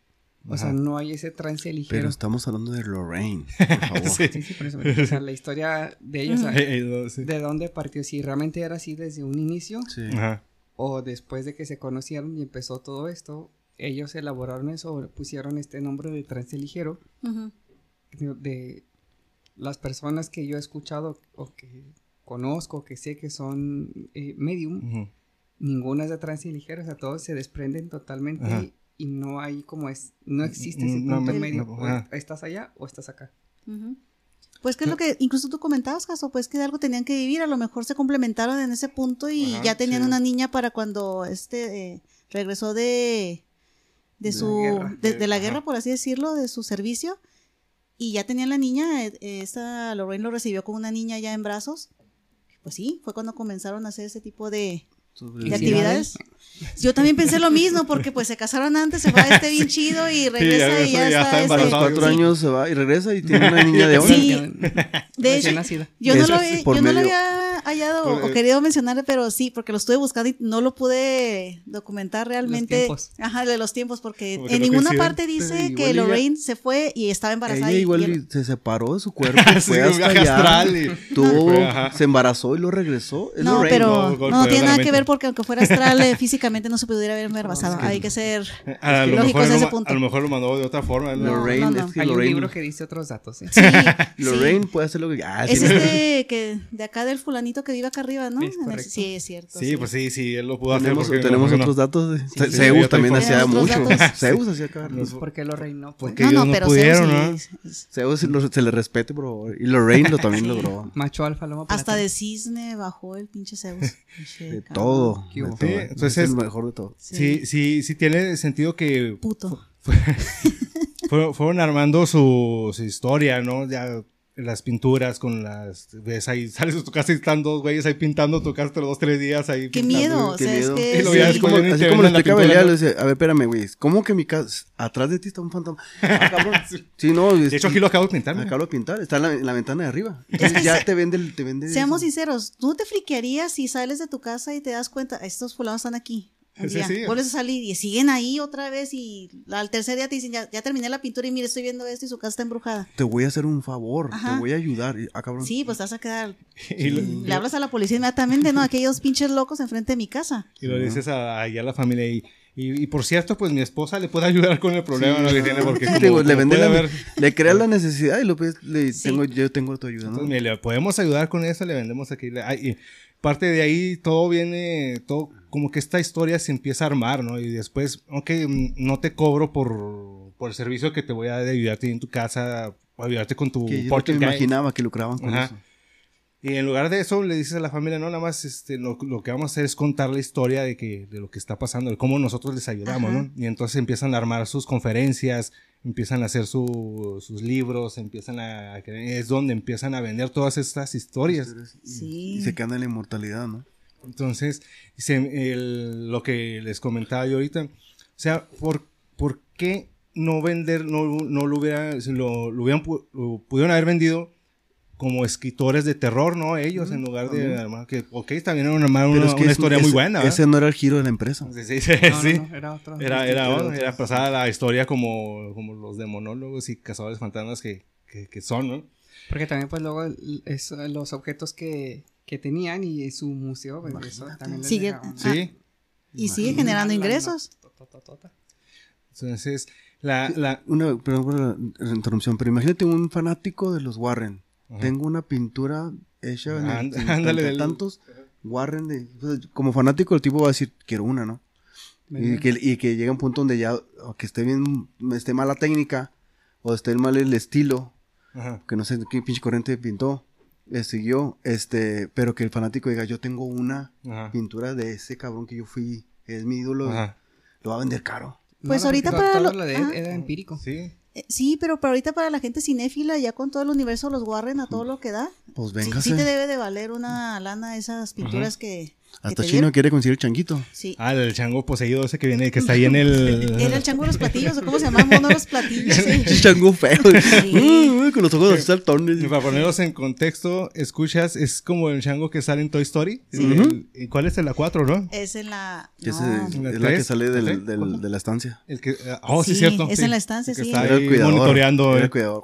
o sea, no hay ese trance ligero. Pero estamos hablando de Lorraine, [laughs] por favor. Sí. Sí, sí, por eso. O sea, la historia de ellos, o sea, [laughs] de dónde partió, si realmente era así desde un inicio Sí. Ajá. o después de que se conocieron y empezó todo esto, ellos elaboraron eso, pusieron este nombre de trance ligero de, de las personas que yo he escuchado o que conozco, que sé que son eh, medium. Ninguna es de trance ligero, o sea, todos se desprenden totalmente Ajá. y, y no hay como es, no existe ese no punto me- medio, no, estás allá o estás acá. Pues que es lo que incluso tú comentabas, Caso, pues que de algo tenían que vivir, a lo mejor se complementaron en ese punto y Ajá, ya tenían sí. una niña para cuando este eh, regresó de de De su la guerra. de, de la guerra por así decirlo, de su servicio y ya tenían la niña, eh, esta Lorraine lo recibió con una niña ya en brazos. Pues sí, fue cuando comenzaron a hacer ese tipo de, Sobre- de actividades. Yo también pensé lo mismo porque pues se casaron antes, se fue a este bien chido y regresa y ya, ya está está, este- A los embarazada. cuatro sí. años se va y regresa y tiene una [laughs] niña de Sí. once. De hecho, nacida. Yo no, lo, yo no lo medio- había hallado o- Por- o querido mencionar, pero sí, porque lo estuve buscando y no lo pude documentar realmente. tiempos. Ajá, de los tiempos, porque Porque en no ninguna parte dice Pero igual que ella- Lorraine se fue y estaba embarazada. Ella igual y- y se separó de su [laughs] cuerpo, fue hasta allá, astral y- tuvo, se embarazó y lo regresó. Es no, Lorraine. pero no, tiene nada que ver porque aunque fuera astral, eh, físicamente no se pudiera haber embarazado. Hay que ser A, lo mejor lo ese ma- punto. a lo mejor lo mandó de otra forma. ¿no? No, Lorraine, no, no. es que Hay un libro que dice otros datos, ¿eh? Sí, [laughs] Lorraine puede hacer lo que ah, Es este que de acá del fulanito que vive acá arriba, ¿no? Es el- sí, es cierto. Sí, pues sí, sí, él lo pudo hacer. Tenemos, no, otros datos. de- sí, sí, Zeus sí, también hacía mucho. [laughs] Zeus hacía cada Los- ¿Por qué lo reinó? Pues, Porque No, ellos no, no pero pudieron, Zeus ¿no? sí- Zeus lo- se le respete, favor. Y Lorraine lo [laughs] también Sí. logró. macho alfa, lomo Hasta de cisne bajó el pinche Zeus. Pinche De todo. Sí, Es entonces- el mejor de todo. Sí, sí, sí tiene sentido que Puto. [laughs] fueron, fueron armando su, su historia, ¿no? Ya las pinturas con las... Ves ahí, [laughs] sales de tu casa y están dos güeyes ahí pintando tu casa los dos, tres días ahí Qué pintando. miedo, o qué sea, es miedo. que Y lo sí. veas Así como, así te como le decía, a ver, espérame, güey, ¿cómo que mi casa, atrás de ti está un fantasma? [laughs] Ah, cabrón. Sí, no. De hecho, aquí lo acabo de pintar. Acabo de pintar, está en la, en la ventana de arriba. Entonces ya te vende, el- te vende Seamos eso. sinceros, ¿tú te friquearías si sales de tu casa y te das cuenta, estos fulanos están aquí? Sí, sí. Vuelves a salir y siguen ahí otra vez y al tercer día te dicen, ya, ya terminé la pintura y mire, estoy viendo esto y su casa está embrujada. Te voy a hacer un favor, Ajá. te voy a ayudar. Ah, cabrón. Sí, pues te vas a quedar. [laughs] Y lo, Le hablas a la policía inmediatamente, ¿no? Aquellos pinches locos enfrente de mi casa. y lo dices a, ahí a la familia. Y, y, y por cierto, pues mi esposa le puede ayudar con el problema ¿no? que tiene porque como, Te digo, le vende la, haber- le crea la necesidad y lo pues, le Sí. tengo, yo tengo tu ayuda, ¿no? Entonces, mire, le podemos ayudar con eso, le vendemos aquí. le- ay, y parte de ahí todo viene, todo como que esta historia se empieza a armar, ¿no? Y después, ok, mm, no te cobro por, por el servicio que te voy a dar de ayudarte en tu casa, o ayudarte con tu que yo guide. imaginaba que lucraban con Ajá. eso. Y en lugar de eso, le dices a la familia, no, nada más este, lo, lo que vamos a hacer es contar la historia de, que, de lo que está pasando, de cómo nosotros les ayudamos, Ajá. ¿no? Y entonces empiezan a armar sus conferencias, empiezan a hacer su- sus libros, empiezan a... Es donde empiezan a vender todas estas historias. Y, Sí. y se queda en la inmortalidad, ¿no? Entonces, se- el- lo que les comentaba yo ahorita, o sea, ¿por, por qué no vender, no, no lo hubiera, lo, lo hubieran, pu- lo pudieron haber vendido como escritores de terror, ¿no? Ellos, en lugar de también. armar, que, ok, también era una, una, Pero es que una es- historia muy ese- buena, ¿verdad? Ese no era el giro de la empresa. Sí, sí, sí, No, no, sí. no, era otro. Era, era, Era pasada la historia como, como los demonólogos y cazadores fantasmas que, que, que son, ¿no? Porque también, pues, luego el- es- los objetos que, que tenían y su museo, pues, eso también les Sigue- dejaban. Sí. Y sigue generando ingresos. Entonces, la, la, Una, perdón por la interrupción, pero imagínate un fanático de los Warren. Ajá. Tengo una pintura hecha en, el- And- ándale, del- tantos Warren de, pues, como fanático el tipo va a decir quiero una, ¿no? Y que, y que llega un punto donde ya, o que esté bien, esté mal la técnica, o esté mal el estilo, Ajá. que no sé qué pinche corriente pintó, le siguió, este, pero que el fanático diga, yo tengo una Ajá. pintura de ese cabrón que yo fui, es mi ídolo, Ajá. lo va a vender caro. Pues No, ahorita para lo- era empírico. Sí. Eh, Sí, pero para ahorita para la gente cinéfila, ya con todo el universo los Warren a todo lo que da. Pues Sí, véngase. sí te debe de valer una lana esas pinturas que Hasta Chino dieron. quiere conseguir el changuito. Sí. Ah, el chango poseído ese que viene, que está ahí en el. [laughs] Era el chango de los platillos, o cómo se llama, mono de los platillos. sí. [laughs] Chango feo. Uy, con los ojos así saltones. Y para ponerlos en contexto, escuchas, es como el chango que sale en Toy Story. Sí. El- ¿y ¿Cuál es el la 4, no? Es en la. Que no. ¿La es la que sale del- ¿La del- de la estancia. El que, oh, sí, Sí, cierto. es sí. en la estancia, El que sí. Está Era el ahí cuidador. monitoreando. Era eh. el cuidador.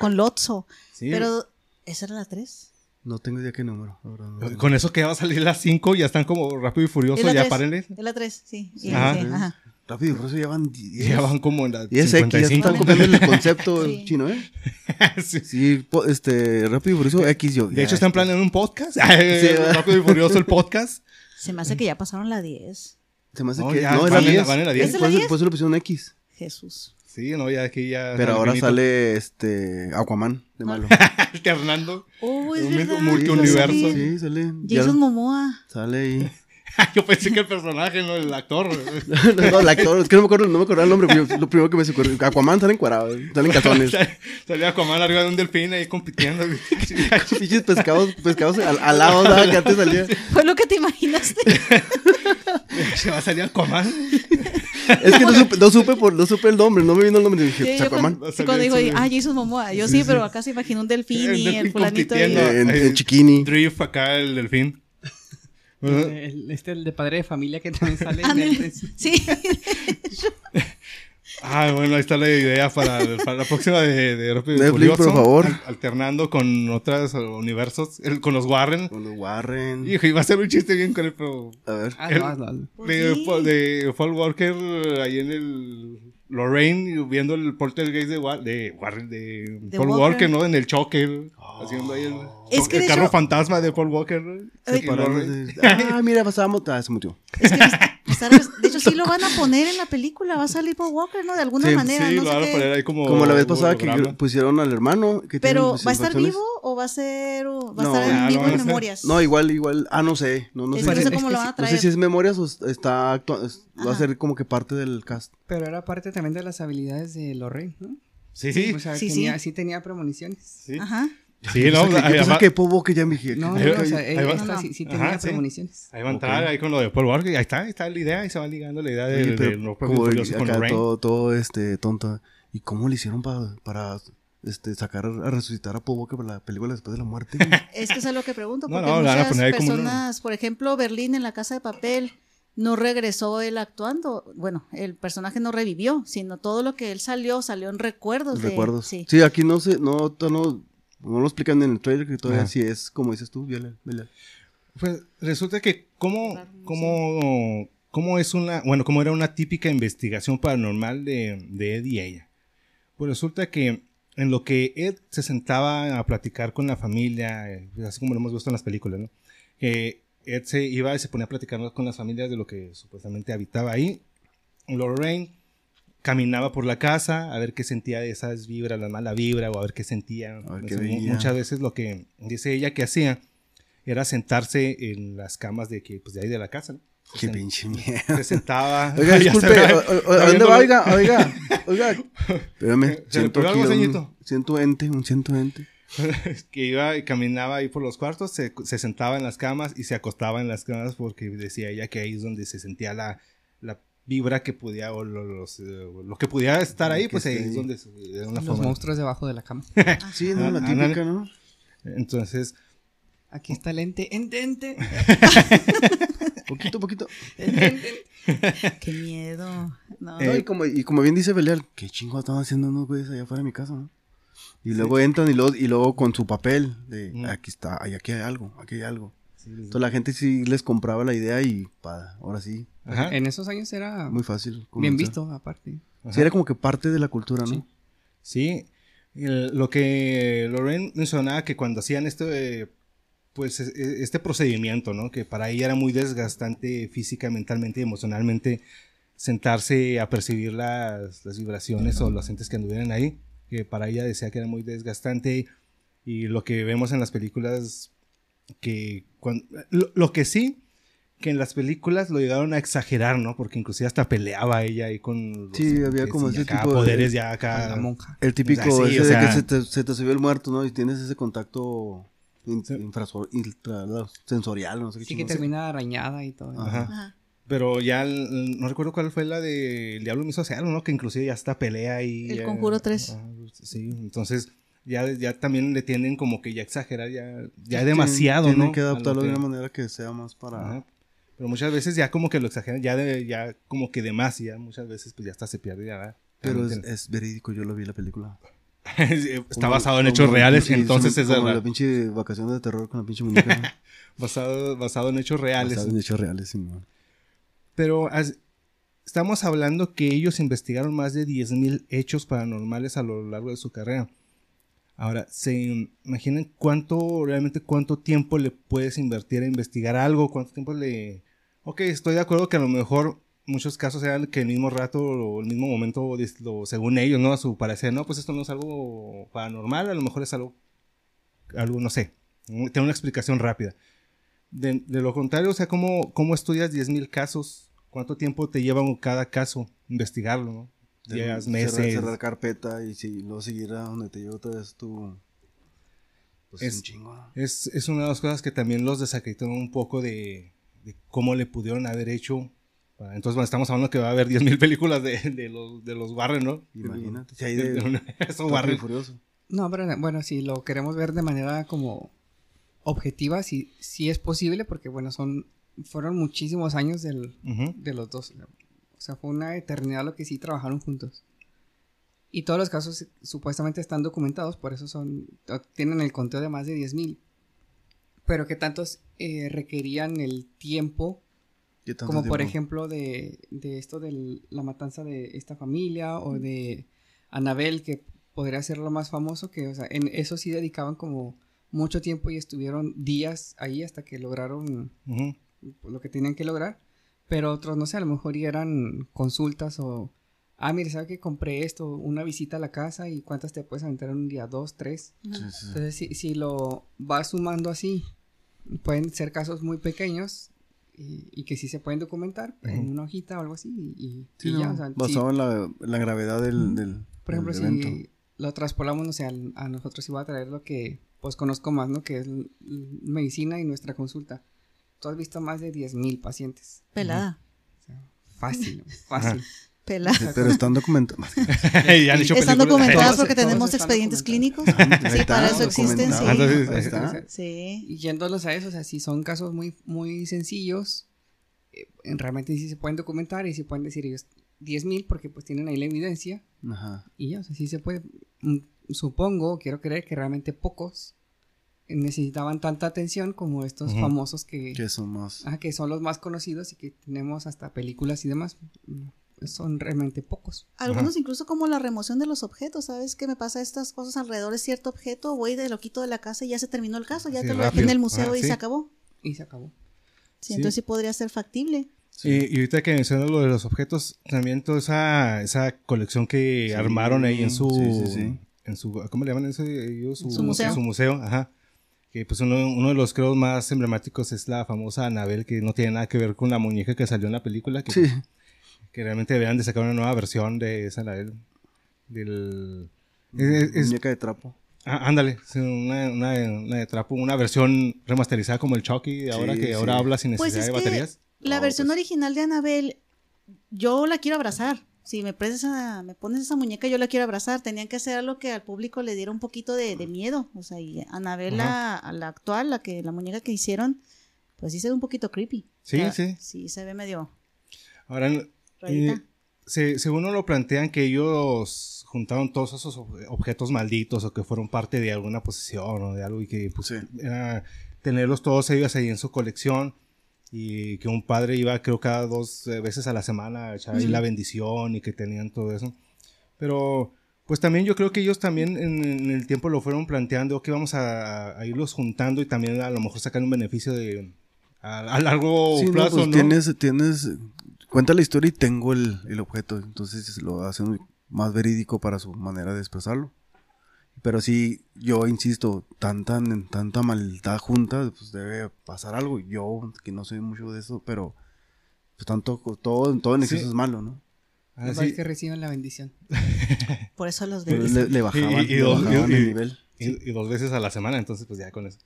Con Lotso. Sí. Pero, ¿esa era la 3? No tengo idea qué número. la verdad, no. Con eso que va a salir las 5, ya están como rápido y furioso, ya 3. párenle. Es la 3, sí. Y- Ajá. sí, ajá. Rápido y Furioso llevan 10. Ya van como en la 10 X, ya 55. están copiando el [laughs] concepto Sí. chino, ¿eh? [laughs] Sí. Sí, po- este, Rápido y Furioso X yo. De ya, hecho, están planeando un podcast. Sí. [laughs] Rápido y furioso el podcast. Se me hace que ya pasaron la 10. Se me hace No, que. ya no, van la en la- 10. van en la Por 10. ¿Es la 10? Por eso le pusieron X. Jesús. Sí, no, ya aquí ya. Pero ahora sale este. Aquaman de malo. [laughs] Este Hernando. Oh, es Un verdad. multiuniverso. Sí, sale. ya- Jason Momoa. Sale ahí. [laughs] Yo pensé que el personaje, no el actor. [laughs] no, el actor, es que no me acuerdo, no me acuerdo el nombre, lo primero que me ocurrió. Aquaman sale encuadrado, sale en calzones. Salía Aquaman arriba de un delfín ahí compitiendo. Pinches pescados, pescados al, al lado, ¿sabes? Que antes salía. Fue lo que te imaginaste. Se va a salir Aquaman. Es que no supe, no supe, por, no supe el nombre, no me vino el nombre. Dije, Sí, Aquaman. cuando, sí, cuando dijo, ah, Jason Momoa. Yo sí, pero acá se imaginó un delfín El y el fulanito. Eh, en, en Chiquini. Drift acá, el delfín. El- este, el de padre de familia que también sale en [laughs] el- Sí. [laughs] Ah, bueno, ahí está la idea para, para la próxima de, de Rápido Netflix, Furioso, por favor. al- alternando con otros universos, el- con los Warren. Con los Warren. Hijo, iba a ser un chiste bien con el pero A ver. Hazlo, El- hazlo, hazlo. Pues de, sí. Paul- de Paul Walker ahí en el Lorraine viendo el poltergeist de, de Warren de, De Paul Walker. Walker, ¿no? En el choque haciendo ahí el, Es que el carro hecho- fantasma de Paul Walker. Ay. Ah, mira, pasábamos. Ah, se mutió. Es que [laughs] de hecho, sí lo van a poner en la película. Va a salir Paul Walker, ¿no? De alguna Sí, manera. sí, no lo sé van a poner ahí como Como la vez pasada que pusieron al hermano. Que Pero, sus ¿va a estar vivo o va a ser. o va a No, estar ah, vivo a en memorias? No, igual, igual. Ah, no sé. No, no Es sé. que no sé cómo lo van a No traer. sé si es memorias o está es- va a ser como que parte del cast. Pero era parte también de las habilidades de Lorraine, ¿no? Sí, sí. O sea, Sí, tenía, sí. sí. tenía premoniciones. sí. Ajá. Sí, no, que- ahí yo pensé que Paul Walker ya me dije. No, no, o sea, sí, sí tenía Ajá, premoniciones. Ahí va a entrar ahí con lo de Paul Walker. y Ahí está, ahí está la idea. Ahí se va ligando la idea Sí, de, pero los con todo, todo este tonto. ¿Y cómo le hicieron para, para este, sacar a resucitar a Paul Walker para la película después de la muerte? [laughs] Es que eso es lo que pregunto. No, Porque no, a muchas como personas, por ejemplo, Berlín en la casa de papel, no regresó él actuando. Bueno, el personaje no revivió, sino todo lo que él salió, salió en recuerdos. de- Recuerdos. Sí. Sí. aquí no sé, no, no, no lo explican en el trailer que todavía Ajá. sí es como dices tú, Viola. Viola. Pues resulta que cómo, cómo, cómo es una, bueno, cómo era una típica investigación paranormal de, de Ed y ella. Pues resulta que en lo que Ed se sentaba a platicar con la familia, eh, así como lo hemos visto en las películas, ¿no? Que Ed se iba y se ponía a platicar con las familias de lo que supuestamente habitaba ahí. Lorraine caminaba por la casa a ver qué sentía de esas vibras, la mala vibra, o a ver qué sentía. Ver qué muchas veces lo que dice ella que hacía era sentarse en las camas de que pues de ahí de la casa. ¿no? Se Qué pinche mierda. Se [laughs] sentaba. Oiga, [laughs] disculpe, se- o- o- ¿a dónde va? Oiga, oiga, [laughs] oiga. Espérame, ¿Se le siento aquí un, ceñito? siento ente, un siento ente. que iba y caminaba ahí por los cuartos, se, se sentaba en las camas y se acostaba en las camas porque decía ella que ahí es donde se sentía la, la vibra que podía o lo, los, eh, lo que pudiera estar ahí, pues ahí es donde de una Los forma. monstruos debajo de la cama. [laughs] Sí, no, la Ah, típica. ¿no? Entonces, Aquí está el ente. Ente, ente. [laughs] Poquito, poquito. ente, ente. Qué miedo. No. No, y, como, y como bien dice Belial, qué chingo estaban haciendo unos güeyes allá afuera de mi casa, ¿no? Y luego entran y luego, y luego con su papel de Mm. aquí está, aquí hay algo, aquí hay algo. Entonces la gente sí les compraba la idea y pa, ahora sí, ajá, En esos años era muy fácil. bien visto, aparte. ajá. Sí, era como que parte de la cultura, ¿no? Sí. Sí, el- lo que Lorraine mencionaba que cuando hacían esto de, pues es- es- este procedimiento, ¿no? Que para ella era muy desgastante física, mentalmente y emocionalmente sentarse a percibir las, las vibraciones o los entes que anduvieran ahí, que para ella decía que era muy desgastante y lo que vemos en las películas que cuan- lo, lo que sí que en las películas lo llegaron a exagerar, ¿no? Porque inclusive hasta peleaba ella ahí con los Sí, había como ese tipo de- poderes ya a acá la monja. El típico O sea, sí, ese o de sea- que se te, se te subió el muerto, ¿no? Y tienes ese contacto in- infrasor- sensorial, no sé qué Sí que termina arañada y todo. Ajá. Ajá. Pero ya el- no recuerdo cuál fue la de El Diablo me hizo hacer algo, ¿no? Que inclusive ya está pelea y. El ya- Conjuro 3. Ajá, sí, entonces ya, ya también le tienden como que ya exagerar, ya, ya Sí, demasiado, tienen ¿no? que A lo adaptarlo de que- una manera que sea más para... Ajá. Pero muchas veces ya como que lo exageran, ya, de, ya como que de más, y ya muchas veces pues ya hasta se pierde. Ya, Pero es, verídico, yo lo vi la película. [laughs] está basado en como- hechos reales, sí, entonces es como la pinche vacación de terror con la pinche muñeca. [laughs] Basado, basado en hechos reales. Basado en hechos reales, sí, man. Pero as- estamos hablando que ellos investigaron más de 10.000 hechos paranormales a lo largo de su carrera. Ahora, ¿se imaginan cuánto, realmente cuánto tiempo le puedes invertir a investigar algo? ¿Cuánto tiempo le...? Ok, estoy de acuerdo que a lo mejor muchos casos eran que el mismo rato o el mismo momento, según ellos, ¿no? A su parecer, no, pues esto no es algo paranormal, a lo mejor es algo, algo no sé, tiene una explicación rápida. De, de lo contrario, o sea, ¿cómo, cómo estudias 10.000 casos? ¿Cuánto tiempo te lleva cada caso investigarlo? ¿no? Días, Cerrar- meses. Cerrar, carpeta y si, luego seguir a donde te lleva otra vez tu... Pues es, Es- un chingo, ¿no? Es, es una de las cosas que también los desacreditan un poco de, de cómo le pudieron haber hecho. Entonces, bueno, estamos hablando que va a haber 10.000 películas de, de los, de los Warren, ¿no? Imagínate. Si hay De- [laughs] Warren. Furioso. No, pero bueno, si lo queremos ver de manera como objetiva, sí, sí es posible, porque bueno, son fueron muchísimos años del, de los dos. O sea, fue una eternidad lo que sí trabajaron juntos. Y todos los casos supuestamente están documentados, por eso son tienen el conteo de más de 10.000. Pero que tantos eh, requerían el tiempo, ¿Qué tanto como por ejemplo de, de esto de la matanza de esta familia o de Anabel, que podría ser lo más famoso, que o sea, en eso sí dedicaban como mucho tiempo y estuvieron días ahí hasta que lograron lo que tenían que lograr, pero otros, no sé, a lo mejor eran consultas o, ah, mire, ¿sabe que compré esto? Una visita a la casa y cuántas te puedes aventar en un día, dos, tres. Sí, sí, sí. Entonces, si, si lo vas sumando así, pueden ser casos muy pequeños y, y que sí se pueden documentar en Ujú. una hojita o algo así y, y- Sí, y no, ya, o sea, sí, basado en la, la gravedad del, del, por ejemplo, del evento. si lo traspolamos, no sé, al- a nosotros iba a traer lo que pues conozco más, ¿no? Que es medicina y nuestra consulta. Tú has visto más de 10.000 pacientes. Pelada. O sea, fácil, [laughs] fácil. Pelada. Sí, Pero están documentados. [laughs] [laughs] ya han hecho Están películas. documentadas porque todos tenemos expedientes clínicos. Sí, está, para eso existen, sí. documentado. Entonces, Sí. Y yéndolos a eso, o sea, si son casos muy, muy sencillos, eh, realmente sí se pueden documentar y sí pueden decir ellos 10.000 porque pues tienen ahí la evidencia Ajá. y ya, o sea, sí se puede. Mm, Supongo, quiero creer que realmente pocos necesitaban tanta atención como estos famosos que, Que son más... ah, que son los más conocidos y que tenemos hasta películas y demás. Son realmente pocos. Algunos incluso como la remoción de los objetos, ¿sabes? Que me pasa estas cosas alrededor de cierto objeto, voy de lo quito de la casa y ya se terminó el caso, ya Sí, te lo dejé en el museo Ah, y sí. se acabó. Y se acabó. Sí, Sí. entonces sí podría ser factible. Y, y ahorita que mencionas lo de los objetos, también toda esa, esa colección que Sí, armaron ahí en su, sí, sí, sí. en su, ¿cómo le llaman eso? ellos? Su museo. Su museo, ajá. Que pues uno, uno de los creo más emblemáticos es la famosa Anabel, que no tiene nada que ver con la muñeca que salió en la película, que, Sí. que realmente deberían de sacar una nueva versión de esa Anabel. Del... es- es- Muñeca de trapo. ah, ándale, una, una, una de trapo, una versión remasterizada como el Chucky de ahora, Sí, que ahora habla sin Pues necesidad es de que baterías. la No, versión pues- original de Anabel, yo la quiero abrazar. Si me, prestas esa- me pones esa muñeca, yo la quiero abrazar. Tenían que hacer algo que al público le diera un poquito de, de miedo. O sea, y Anabel, la, a la actual, la, que, la muñeca que hicieron, pues sí se ve un poquito creepy. Sí, O sea, sí. Sí, se ve medio Ahora. Eh, se- según uno lo plantean que ellos juntaron todos esos ob- objetos malditos o que fueron parte de alguna posesión o de algo y que pues, Sí. era tenerlos todos ellos ahí en su colección y que un padre iba creo cada dos eh, veces a la semana a echar ahí la bendición y que tenían todo eso. Pero Pues también yo creo que ellos también en, en el tiempo lo fueron planteando que vamos a, a irlos juntando y también a lo mejor sacar un beneficio de a, a largo Sí, no, plazo, pues ¿no? tienes, tienes, cuenta la historia y tengo el, el objeto, entonces lo hacen más verídico para su manera de expresarlo. Pero sí, yo insisto, tanta, tanta maldad junta, pues debe pasar algo. Yo, que no sé mucho de eso, pero pues tanto, todo, todo en exceso Sí. es malo, ¿no? Ah, Los sí. que reciben la bendición. [laughs] Por eso los Pero bendice. le, le bajaban, Y- y- y le dos- bajaban y- el nivel. Y, y dos veces a la semana, entonces pues ya con eso.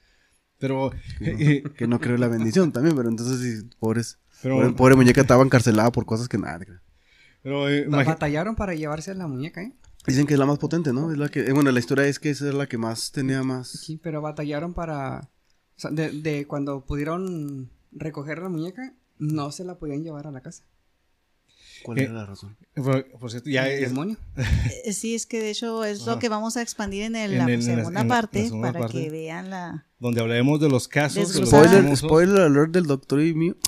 Pero, Que no, [laughs] que no creo en la bendición también, pero entonces sí, pobres. pero, pobre, pobre muñeca estaba encarcelada por cosas que nada. pero, eh, Batallaron para llevarse la muñeca, ¿eh? Dicen que es la más potente, ¿no? Es la que, eh, bueno, la historia es que esa es la que más tenía más. Sí, pero batallaron para... O sea, de, de cuando pudieron recoger la muñeca, no se la podían llevar a la casa. ¿Cuál Eh, era la razón? por, por cierto, ya El es, demonio. Eh, Sí, es que de hecho es Ajá. lo que vamos a expandir en, el- En la el- en la- segunda en la- parte la segunda para parte. que vean la... donde hablaremos de los casos. de los. Spoiler, famosos. spoiler alert del doctor y mío. [laughs]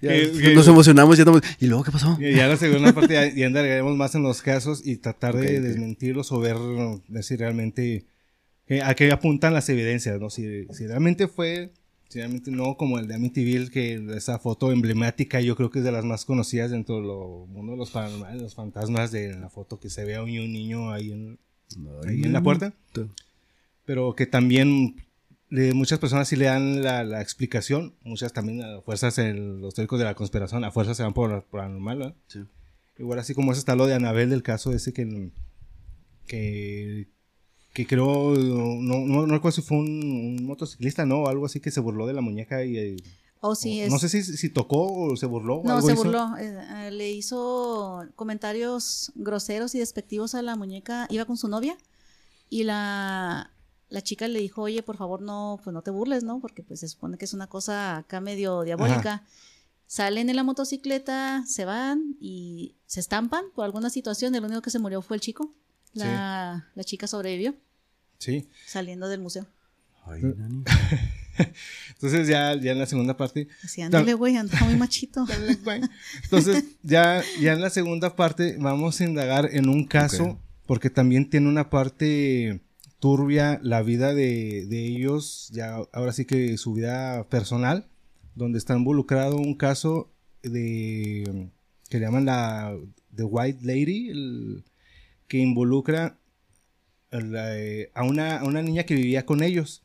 Ya, Que- que- nos emocionamos y ya estamos. ¿Y luego qué pasó? Ya en la segunda parte ya, ya andaremos más en los casos y tratar de desmentirlos o ver, si realmente a qué apuntan las evidencias, ¿no? Si, si realmente fue, no, como el de Amityville, que esa foto emblemática yo creo que es de las más conocidas dentro del mundo de los paranormales, los fantasmas de la foto que se ve a un, niño ahí en, ahí en la puerta, pero que también le- muchas personas sí le dan la, la explicación, muchas también a fuerzas en los teóricos de la conspiración, a fuerzas se van por lo paranormal. Sí. Igual así como está lo de Anabel del caso ese que que, que creo, no, no, no recuerdo si fue un, un motociclista, ¿no? Algo así que se burló de la muñeca y... eh, Oh, sí, o- es... No sé si, si tocó o se burló. No, algo se hizo. burló. eh, eh, le hizo comentarios groseros y despectivos a la muñeca. Iba con su novia y la, la chica le dijo, oye, por favor, no, pues no te burles, ¿no? Porque pues se supone que es una cosa acá medio diabólica. Salen en la motocicleta, se van y se estampan por alguna situación. El único que se murió fue el chico. La, la chica sobrevivió Sí. saliendo del museo. Ay, nani. [laughs] Entonces ya, ya en la segunda parte Así, ándale, güey, anda muy machito. [laughs] Entonces, ya, ya en la segunda parte vamos a indagar en un caso, porque también tiene una parte turbia la vida de, de ellos, ya ahora sí que su vida personal, donde está involucrado un caso de que le llaman la The White Lady, el- que involucra a, eh, a una, a una niña que vivía con ellos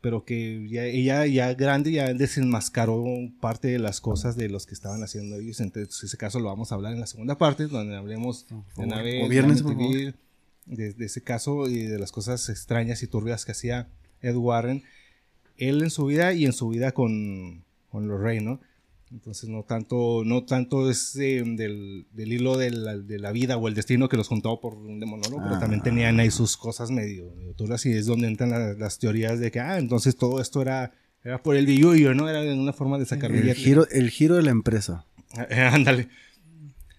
pero que ya, ella ya grande ya desenmascaró parte de las cosas de los que estaban haciendo ellos. Entonces, ese caso lo vamos a hablar en la segunda parte, donde hablemos de. Anabel, Gobiérnense, de ese caso y de las cosas extrañas y turbias que hacía Ed Warren, él en su vida y en su vida con, con Lorraine, ¿no? Entonces no tanto, no tanto es eh, del, del hilo de la, de la vida o el destino que los juntó por un demonólogo, pero Ah. también tenían ahí sus cosas medio, medio turbias y es donde entran la- las teorías de que, ah, entonces todo esto era, era por el billullo, ¿no? Era una forma de sacar El giro, el giro de la empresa. Eh, Ándale.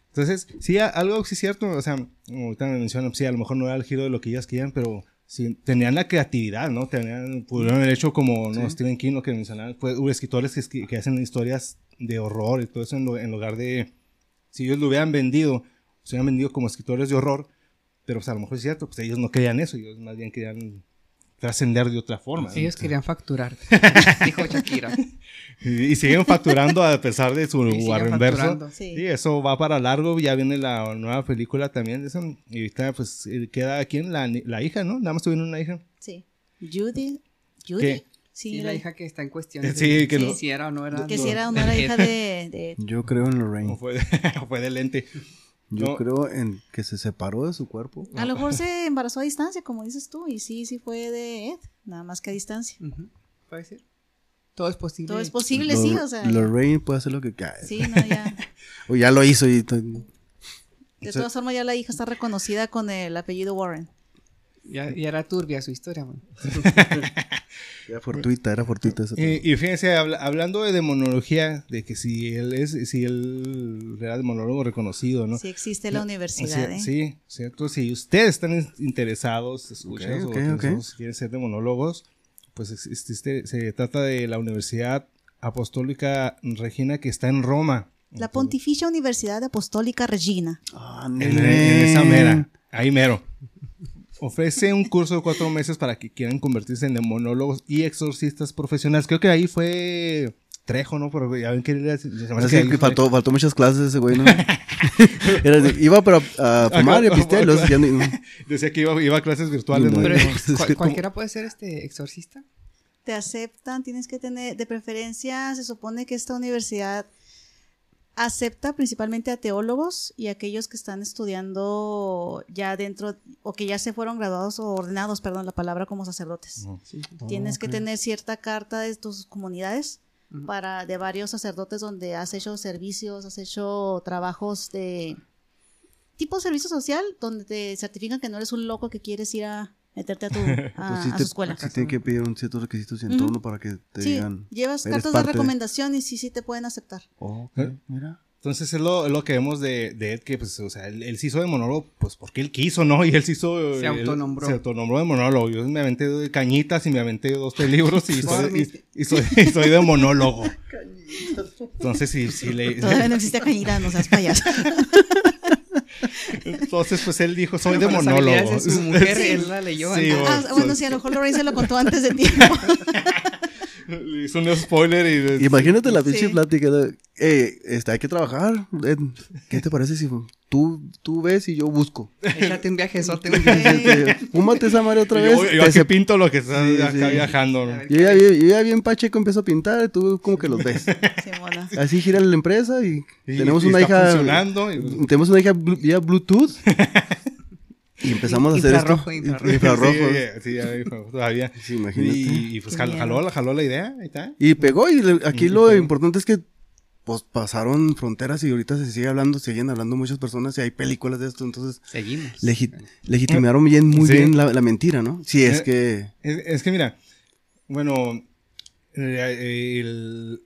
Entonces, sí, algo sí es cierto, o sea, ahorita me mencionan, sí, a lo mejor no era el giro de lo que ellas querían, pero sí, tenían la creatividad, ¿no? Tenían, pudieron haber hecho como, ¿no? Stephen King, lo que mencionaban, pues, hubo escritores que, que hacen historias de horror y todo eso en, lo- en lugar de, si ellos lo hubieran vendido, se hubieran vendido como escritores de horror, pero pues a lo mejor es cierto, pues ellos no querían eso, ellos más bien querían trascender de otra forma. ¿no? Ellos querían facturar. [laughs] Dijo Shakira. Y, y siguen facturando a pesar de su facturando. Sí. Sí, eso va para largo. Ya viene la nueva película también de eso. Y ahorita, pues, eh, queda aquí en la, ni- la hija, ¿no? Nada más tuvieron una hija. Sí. Judy. ¿Judy? ¿Qué? Sí, Sí, la hija. que está en cuestión. Eh, de sí, que si lo- si era o no era. Que no- si era o no era hija de, de- [laughs] Yo creo en O Lorraine. fue de, [laughs] o fue de lente. Yo No. creo en que se separó de su cuerpo. A lo mejor se embarazó a distancia, como dices tú, y sí, sí fue de Ed, nada más que a distancia. Puede ser. Todo es posible. Todo es posible, Lor- sí, o sea. Lorraine puede hacer lo que quiera. Sí, no, ya. [laughs] O ya lo hizo y. De todas formas, ya la hija está reconocida con el apellido Warren. Ya, ya era turbia su historia, man. [laughs] Era fortuita, era fortuita eso. Y, y fíjense, habla- hablando de demonología, de que si él es, si él era demonólogo reconocido, ¿no? Sí existe la No, universidad, sí, ¿eh? Sí, cierto. Si ustedes están in- interesados, escuchan Ok, o quieren ser demonólogos, pues existe, se trata de la Universidad Apostólica Regina que está en Roma. La Pontificia Universidad Apostólica Regina. Ah, En, en esa mera, ahí mero. Ofrece un curso de cuatro meses para que quieran convertirse en demonólogos y exorcistas profesionales. Creo que ahí fue Trejo, ¿no? Pero ya ven que era- se me hace que que faltó, faltó muchas clases ese güey, ¿no? [laughs] Era iba para a fumar y pistear ya ni- Decía que iba, iba a clases virtuales, ¿no? Pero [laughs] cual- cualquiera puede ser este exorcista. Te aceptan, tienes que tener, de preferencia, se supone que esta universidad acepta principalmente a teólogos y a aquellos que están estudiando ya dentro, o que ya se fueron graduados o ordenados, perdón, la palabra como sacerdotes. Sí. Tienes que ok. tener cierta carta de tus comunidades para de varios sacerdotes donde has hecho servicios, has hecho trabajos de tipo servicio social donde te certifican que no eres un loco que quieres ir a meterte a tu [laughs] a, Pues sí a te- su escuela. sí tienen que pedir un ciertos requisitos y Ujú. entorno para que te Sí, digan. llevas "Eres cartas de parte de-". recomendación y sí, sí te pueden aceptar. Oh, ok, ¿Eh? mira. Entonces es lo, lo que vemos de, de Ed, que pues, o sea, él, él se hizo de monólogo, pues porque él quiso, ¿no? [laughs] Y él se hizo... Se él- autonombró. Se autonombró de monólogo. Yo me aventé de cañitas y me aventé dos, tres libros y [laughs] soy, y, y soy, y soy de monólogo. Entonces sí, sí le... Todavía no existe cañita, no seas payaso. Entonces pues él dijo, soy de Con las monólogo. de su mujer, [laughs] Sí. él la leyó. Sí. Ah, bueno, sí, a lo mejor Lorraine se lo contó antes de tiempo. [laughs] Le hizo un spoiler y... Imagínate la pinche Sí. plática. de, Eh, este, hay que trabajar. Ed, ¿Qué te parece si tú, tú ves y yo busco? Échate un viajezote. un Este, Fúmate esa madre otra [laughs] vez. yo, yo aquí se- pinto lo que está Sí, acá sí. viajando. ¿no? Yo, ya, yo ya bien pacheco empiezo a pintar y tú como que los ves. Simona. Así gira la empresa y, Y- tenemos y una está hija. funcionando y- Tenemos una hija vía Bluetooth. [laughs] y empezamos a hacer esto. Infrarrojo, infrarrojo. Infrarrojos. Sí, sí, ahí fue, todavía. [laughs] Sí, imagínate. Y, y, pues jaló, jaló, jaló la idea, ahí está. Y pegó, y le- aquí Y lo pegó. importante es que pues pasaron fronteras y ahorita se sigue hablando, siguen hablando muchas personas y hay películas de esto, entonces Seguimos. legi- legitimaron bien, muy Sí. bien la, la mentira, ¿no? Si es Eh, que... Es, es que mira, bueno, eh, el,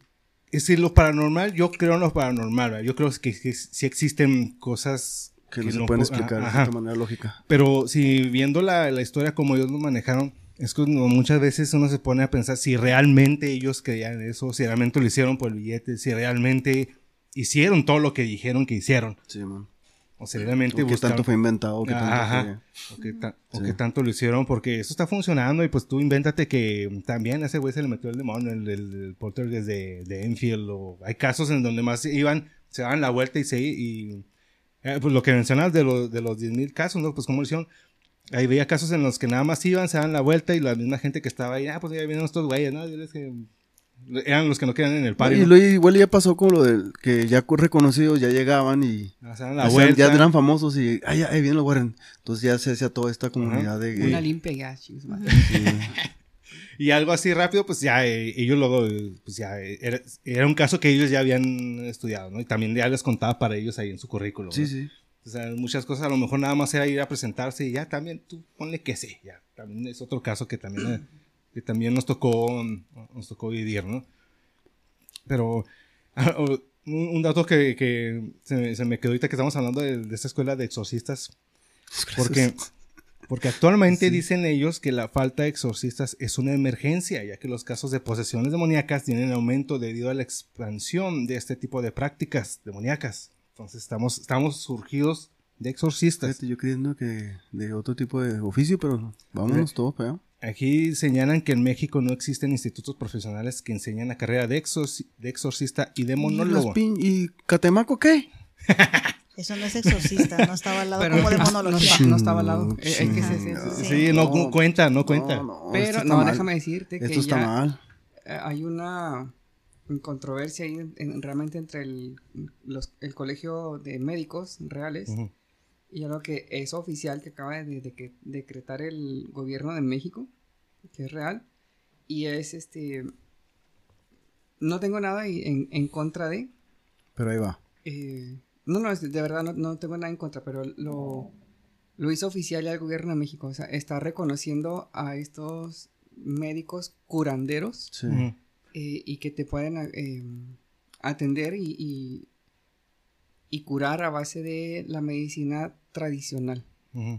es decir, lo paranormal, yo creo en lo paranormal, ¿verdad? yo creo que, que sí existen cosas Que no se pueden po- explicar de cierta manera lógica. Pero si viendo la, la historia como ellos lo manejaron, es que muchas veces uno se pone a pensar si realmente ellos creían eso, si realmente lo hicieron por el billete, si realmente hicieron todo lo que dijeron que hicieron, Sí, man. o si realmente O que tanto fue inventado, o que tanto Ajá. O que, ta- o Sí. que tanto lo hicieron, porque eso está funcionando y pues tú invéntate que también a ese güey se le metió el demonio, el, el, el de, de Enfield, o hay casos en donde más iban, se daban la vuelta y se... Y, eh, pues lo que mencionas de, los de los 10.000 casos, ¿no? Pues como lo hicieron, ahí veía casos en los que nada más iban, se daban la vuelta y la misma gente que estaba ahí, ah, pues ya vienen estos güeyes, ¿no? Diles que eran los que no quedan en el party, y ¿no? luego igual ya pasó con lo del que ya reconocidos ya llegaban y Ah, la ya eran famosos y ay, ya, ahí vienen los Warren. Entonces ya se hacía toda esta comunidad de Una limpia ya, chicos, madre. Sí. [laughs] Y algo así rápido, pues ya eh, ellos luego, eh, pues ya eh, era, era un caso que ellos ya habían estudiado, ¿no? Y también ya les contaba para ellos ahí en su currículum. sí, ¿no? sí. O sea, muchas cosas a lo mejor nada más era ir a presentarse y ya también tú ponle que sí, ya. También es otro caso que también, eh, que también nos tocó, nos tocó vivir, ¿no? Pero [laughs] ah, un, dato que, que se, me- se me quedó ahorita que estamos hablando de, de esta escuela de exorcistas, porque, porque actualmente dicen ellos que la falta de exorcistas es una emergencia, ya que los casos de posesiones demoníacas tienen aumento debido a la expansión de este tipo de prácticas demoníacas. Entonces estamos, estamos surgidos de exorcistas. Yo creyendo que de otro tipo de oficio, pero vámonos todos, pero Aquí señalan que en México no existen institutos profesionales que enseñan la carrera de, exorci- de exorcista y de ¿Y, monólogo. pin- ¿Y Catemaco qué? [laughs] Eso no es exorcista, no estaba al lado Pero como de no, monología. no, no estaba al lado. Hay que ser- Sí. Sí, no, cuenta, no cuenta. No, no, esto Pero no, mal. déjame decirte que Esto está ya mal. eh, hay una controversia ahí en- en- realmente entre el, los- el colegio de médicos reales Ujú. y algo que es oficial que acaba de, decretar el gobierno de México, que es real, y es este... No tengo nada y- en, en contra de... Pero ahí va. eh, no, no, de verdad no, no tengo nada en contra, pero lo, lo hizo oficial ya el gobierno de México. O sea, está reconociendo a estos médicos curanderos Sí. Eh, y que te pueden eh, atender y, y, y curar a base de la medicina tradicional.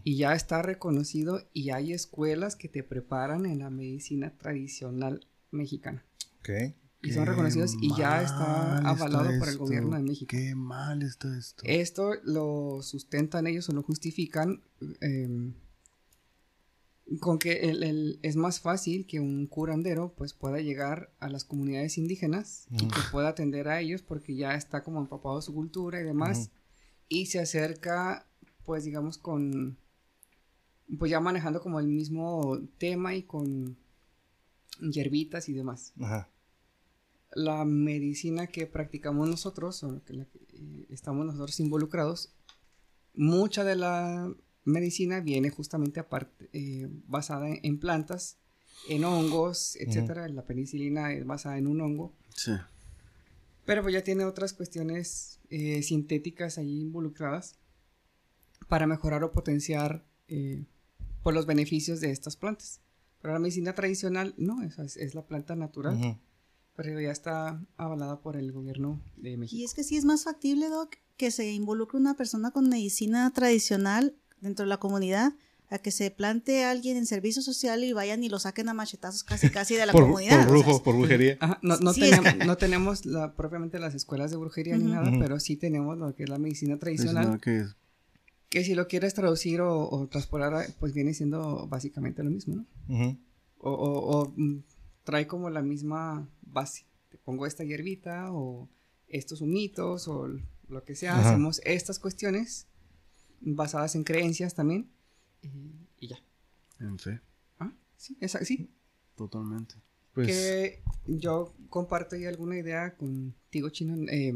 Y ya está reconocido y hay escuelas que te preparan en la medicina tradicional mexicana. Ok. Y son reconocidos y ya está avalado por el gobierno de México. Qué mal está esto. Esto lo sustentan ellos o lo justifican eh, con que el- el- es más fácil que un curandero pues pueda llegar a las comunidades indígenas y que pueda atender a ellos porque ya está como empapado su cultura y demás y se acerca pues digamos con pues ya manejando como el mismo tema y con hierbitas y demás Ajá. La medicina que practicamos nosotros, o que la que eh, estamos nosotros involucrados, mucha de la medicina viene justamente aparte, eh, basada en, en plantas, en hongos, etcétera. La penicilina es basada en un hongo, Sí. pero pues ya tiene otras cuestiones eh, sintéticas ahí involucradas para mejorar o potenciar eh, por los beneficios de estas plantas. Pero la medicina tradicional no, es, es la planta natural. Pero ya está avalada por el gobierno de México. Y es que sí es más factible, Doc, que se involucre una persona con medicina tradicional dentro de la comunidad a que se plante alguien en servicio social y vayan y lo saquen a machetazos casi casi de la [laughs] Por, comunidad. por o sea, brujo, por brujería. Ajá, no, no Sí, es tenemos, no tenemos la, propiamente las escuelas de brujería ni Ujú. nada, Ujú. pero sí tenemos lo que es la medicina tradicional, que es- que si lo quieres traducir o, o transportar, a- pues viene siendo básicamente lo mismo, ¿no? Ujú. O, o- o, mm, trae como la misma base. Te pongo esta hierbita o estos humitos o lo que sea. Ajá. Hacemos estas cuestiones basadas en creencias también y, ya. en fe, Ah, sí, esa, sí, totalmente. Pues, que yo comparto ya alguna idea contigo, Chino. eh,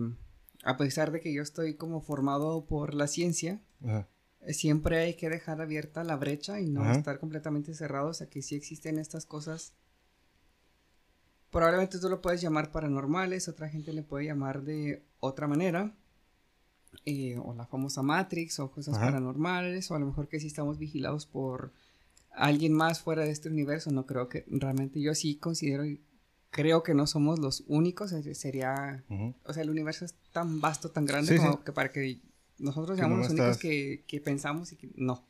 a pesar de que yo estoy como formado por la ciencia, ajá. siempre hay que dejar abierta la brecha y no Ajá. estar completamente cerrados a que sí existen estas cosas. Probablemente tú lo puedes llamar paranormales, otra gente le puede llamar de otra manera. eh, o la famosa Matrix, o cosas Ajá. paranormales, o a lo mejor que sí estamos vigilados por alguien más fuera de este universo. No creo que realmente yo sí considero y creo que no somos los únicos. Sería o sea, el universo es tan vasto, tan grande Sí, como sí. que para que nosotros seamos los únicos que, que pensamos y que no.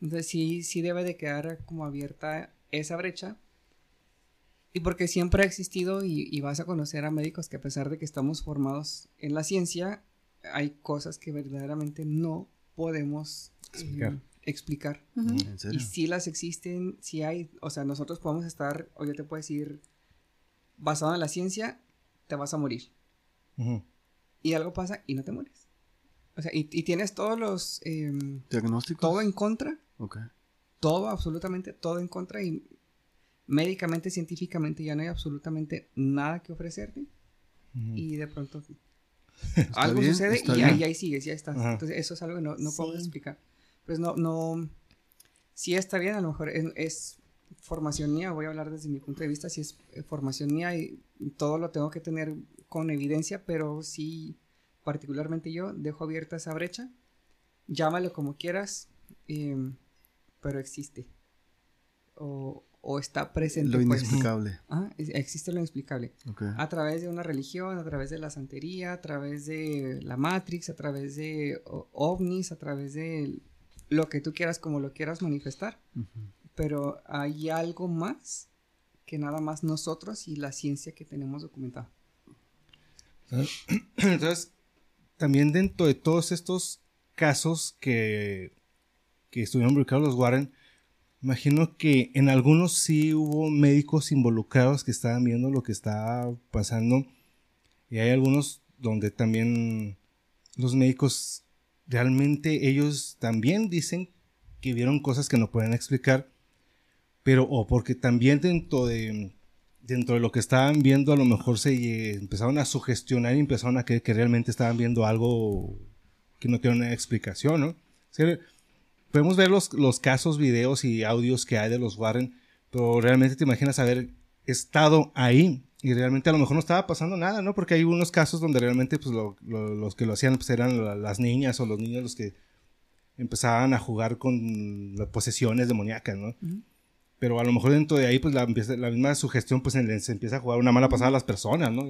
Entonces sí, sí debe de quedar como abierta esa brecha. Y porque siempre ha existido y, y vas a conocer a médicos que a pesar de que estamos formados en la ciencia, hay cosas que verdaderamente no podemos eh, Explicar. explicar. En serio. Y si las existen, si hay, o sea, nosotros podemos estar, o yo te puedo decir, basado en la ciencia, te vas a morir. Y algo pasa y no te mueres. O sea, y, y tienes todos los, em, ¿Diagnósticos? todo en contra, Ok. todo, absolutamente todo en contra y médicamente, científicamente ya no hay absolutamente nada que ofrecerte Ujú. y de pronto [laughs] algo bien, sucede y ahí, ahí sigues, ya estás. Ajá. Entonces eso es algo que no, no puedo Sí. explicar. Pues no, no, sí está bien, a lo mejor es, es formación mía, voy a hablar desde mi punto de vista, si es eh, formación mía y todo lo tengo que tener con evidencia, pero sí, particularmente yo, dejo abierta esa brecha, llámalo como quieras, em, pero existe. O, o está presente. Lo pues. inexplicable. [laughs] Existe lo inexplicable a través de una religión, a través de la santería, a través de la Matrix, a través de ovnis, a través de lo que tú quieras, como lo quieras manifestar. Pero hay algo más que nada más nosotros y la ciencia que tenemos documentada. Entonces, [clears throat] también dentro de todos estos casos que, que estuvieron involucrados los Warren, imagino que en algunos sí hubo médicos involucrados que estaban viendo lo que estaba pasando. Y hay algunos donde también los médicos realmente ellos también dicen que vieron cosas que no pueden explicar. Pero o porque también dentro de dentro de lo que estaban viendo a lo mejor se empezaron a sugestionar y empezaron a creer que realmente estaban viendo algo que no tiene una explicación, ¿no? O sea, podemos ver los, los casos, videos y audios que hay de los Warren, pero realmente te imaginas haber estado ahí y realmente a lo mejor no estaba pasando nada, ¿no? Porque hay unos casos donde realmente pues, lo- lo- los que lo hacían pues, eran la- las niñas o los niños los que empezaban a jugar con las posesiones demoníacas, ¿no? Pero a lo mejor dentro de ahí, pues la, la misma sugestión, pues se, empieza a jugar una mala pasada a las personas, ¿no?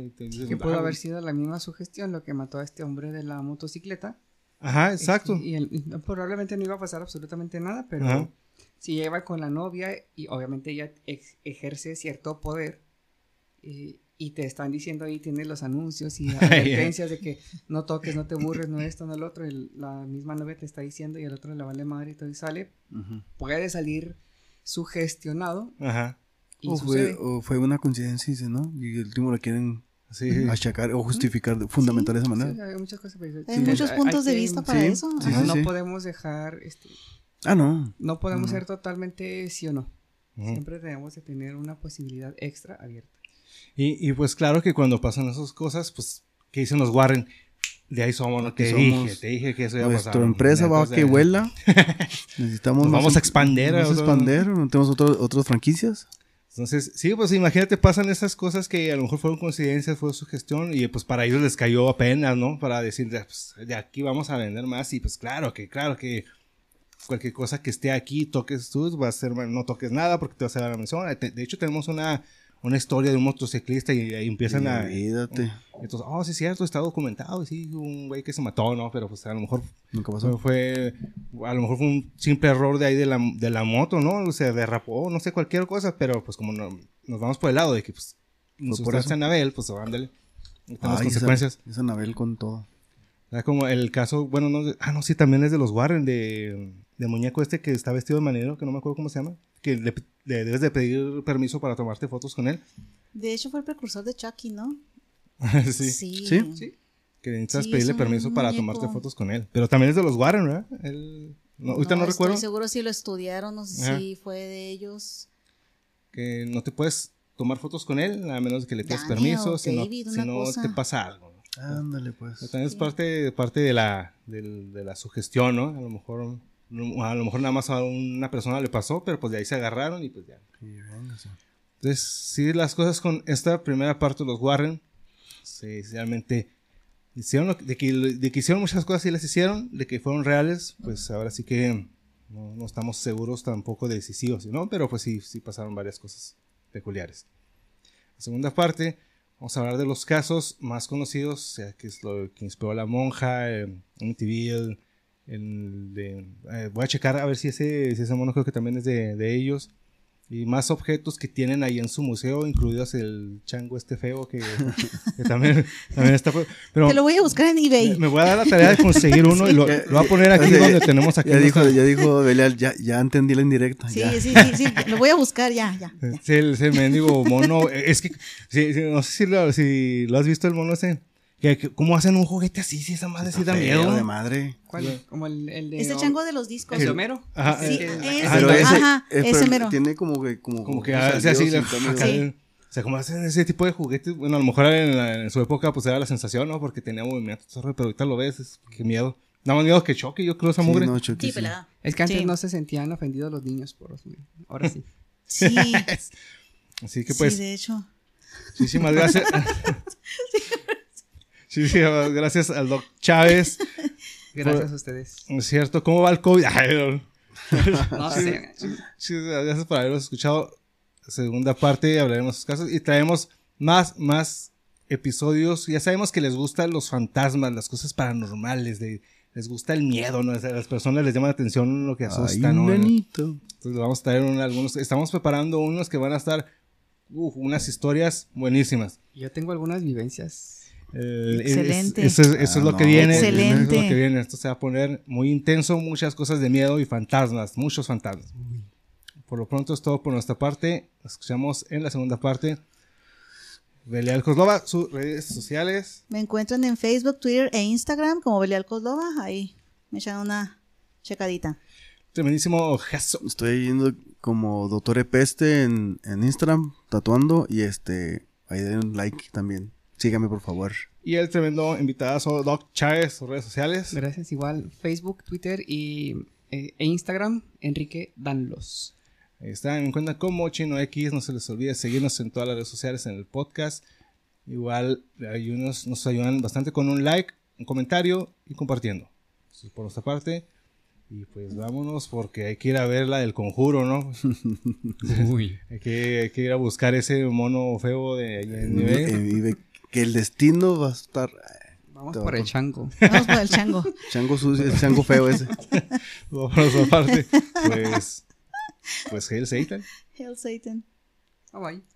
Que pudo "Ah, haber sido la misma sugestión lo que mató a este hombre de la motocicleta. Ajá, exacto. Y, y probablemente no iba a pasar absolutamente nada, pero Ajá. si lleva con la novia y obviamente ella ex- ejerce cierto poder, eh, y te están diciendo ahí, tienes los anuncios y [laughs] advertencias de que no toques, no te burres, no esto, no el otro, y la misma novia te está diciendo y el otro le vale madre y todo y sale, puede salir sugestionado. Ajá. Y O fue, o fue una coincidencia, dice, ¿no? Y el último lo quieren Sí. achacar o justificar, fundamentar de esa Sí, manera. hay muchas cosas. pero- Hay sí, muchos puntos hay de que- vista para sí, eso. sí, Ajá. sí, no sí. podemos dejar, este, Ah, no. no podemos Ujú. ser totalmente sí o no. Siempre debemos de tener una posibilidad extra abierta. Y, y pues claro que cuando pasan esas cosas, pues, ¿qué dicen los Warren? De ahí somos, ¿no? Te somos. dije, te dije que eso iba a pasar. Nuestra empresa va a que vuela. [laughs] Necesitamos Nos vamos a expander, Vamos a expander. ¿No tenemos otro- otras franquicias? Entonces, sí, pues imagínate, pasan esas cosas que a lo mejor fueron coincidencias, fue su gestión, y pues para ellos les cayó apenas, ¿no? Para decir, "Ya, pues, de aquí vamos a vender más, y pues claro que, claro que cualquier cosa que esté aquí, toques tú, va a ser, no toques nada porque te vas a dar la mención. De hecho, tenemos una, una historia de un motociclista y ahí empiezan a... Olvídate. Entonces, oh, sí es cierto, está documentado, y sí, un güey que se mató, ¿no? Pero pues a lo mejor Nunca pasó. fue- a lo mejor fue un simple error de ahí de la, de la moto, ¿no? Se derrapó, no sé, cualquier cosa, pero pues como no- nos vamos por el lado de que pues nos por eso. Anabel, pues ándale. Ay, esa- consecuencias. Esa Anabel con todo. Era como el caso, bueno, no, ah, no, sí, también es de los Warren, de, de muñeco este que está vestido de manero, que no me acuerdo cómo se llama, que le, le debes de pedir permiso para tomarte fotos con él. De hecho, fue el precursor de Chucky, ¿no? [laughs] sí. Sí. ¿Sí? Sí. Que necesitas Sí, pedirle permiso para muñeco. tomarte fotos con él. Pero también es de los Warren, ¿verdad? Él- no, ahorita no, estoy recuerdo. seguro si lo estudiaron, no sé Ajá. si fue de ellos. que no te puedes tomar fotos con él a menos de que le pidas Daniel permiso, si no, si no te pasa algo. ¿no? Ándale, pues. Pero También es parte, parte de, la, del- de la sugestión, ¿no? A lo mejor no- a lo mejor nada más a una persona le pasó, pero pues de ahí se agarraron y pues ya. Entonces, sí, las cosas con esta primera parte de los Warren, sí, realmente hicieron lo que- de, que, de que hicieron muchas cosas y las hicieron, de que fueron reales, pues ahora sí que no, no estamos seguros tampoco de si sí o si no, pero pues sí, sí pasaron varias cosas peculiares. La segunda parte, vamos a hablar de los casos más conocidos, o sea, que es lo que inspiró a la monja, eh, Amityville, el de, eh, voy a checar a ver si ese, si ese mono creo que también es de, de ellos. Y más objetos que tienen ahí en su museo, incluidos el chango este feo que, que también, también está. Pero Te lo voy a buscar en eBay. me voy a dar la tarea de conseguir uno y lo, lo voy a poner aquí Ya- donde tenemos aquí. Ya dijo, ya dijo Belial, ya, ya entendí la indirecta. Sí, ya. sí, sí, sí, lo voy a buscar ya, ya. ya. Sí, el, ese mendigo mono. Es que, sí, sí, no sé si lo, si lo has visto el mono ese. Que, que- ¿Cómo hacen un juguete así? Si esa madre sí da miedo. de madre. ¿Cuál? Como el, el de. Es el chango de los discos. ¿El de Homero? Ajá, Sí, es- Ah, Pero no. ese, Ajá, eh, ese mero. tiene como que como, Como que hace así. salidos la- y todo, acá, Sí. O sea, como hacen ese tipo de juguetes. Bueno, a lo mejor en, la- en su época pues era la sensación, ¿no? Porque tenía movimiento, pero ahorita lo ves, es, qué miedo. Da más miedo que choque, yo creo, esa Sí, mugre. no, Chucky, Sí, sí. pelada. Es que antes Sí. no se sentían ofendidos los niños por los Ahora sí. [laughs] Sí, [laughs] Así que pues, sí, de hecho. muchísimas gracias. [laughs] Muchísimas gracias al Doc Chávez. [laughs] Gracias a ustedes. Es cierto, ¿cómo va el COVID? Ay, no. [laughs] No sé. Sí, gracias por habernos escuchado. Segunda parte, hablaremos de sus casos y traemos más, más episodios. Ya sabemos que les gustan los fantasmas, las cosas paranormales, de- les gusta el miedo, ¿no? O sea, a las personas les llama la atención lo que asusta, Ay, ¿no? Entonces vamos a traer un- algunos, estamos preparando unos que van a estar, uf, unas historias buenísimas. Yo tengo algunas vivencias. Eh, Excelente. eso es, eso es Ah, lo que no, viene. Excelente. Eso es lo que viene. Esto se va a poner muy intenso, muchas cosas de miedo y fantasmas, muchos fantasmas. Por lo pronto es todo por nuestra parte. Nos escuchamos en la segunda parte. Belial Coslova, sus redes sociales. Me encuentran en Facebook, Twitter e Instagram como Belial Coslova. Ahí me echan una checadita. Tremendísimo Jaso. Estoy yendo como Doctor Epeste en, en Instagram, tatuando, y este, ahí den un like también. Sígame, por favor. Y el tremendo invitado Doc Chávez, sus redes sociales. Gracias. Igual Facebook, Twitter y, eh, e Instagram, Enrique Danlos. Ahí está, me encuentran como Chino X. No se les olvide seguirnos en todas las redes sociales, en el podcast. Igual hay unos nos ayudan bastante con un like, un comentario y compartiendo. Eso es por nuestra parte. Y pues vámonos porque hay que ir a ver la del conjuro, ¿no? [laughs] Uy. Hay que, hay que ir a buscar ese mono feo de ahí en Eh, nivel. Que el destino va a estar. eh, Vamos por el chango. [laughs] Vamos por el chango. Chango sucio, el chango feo ese. Por nuestra parte, pues, pues Hail Satan. Hail Satan. Bye bye.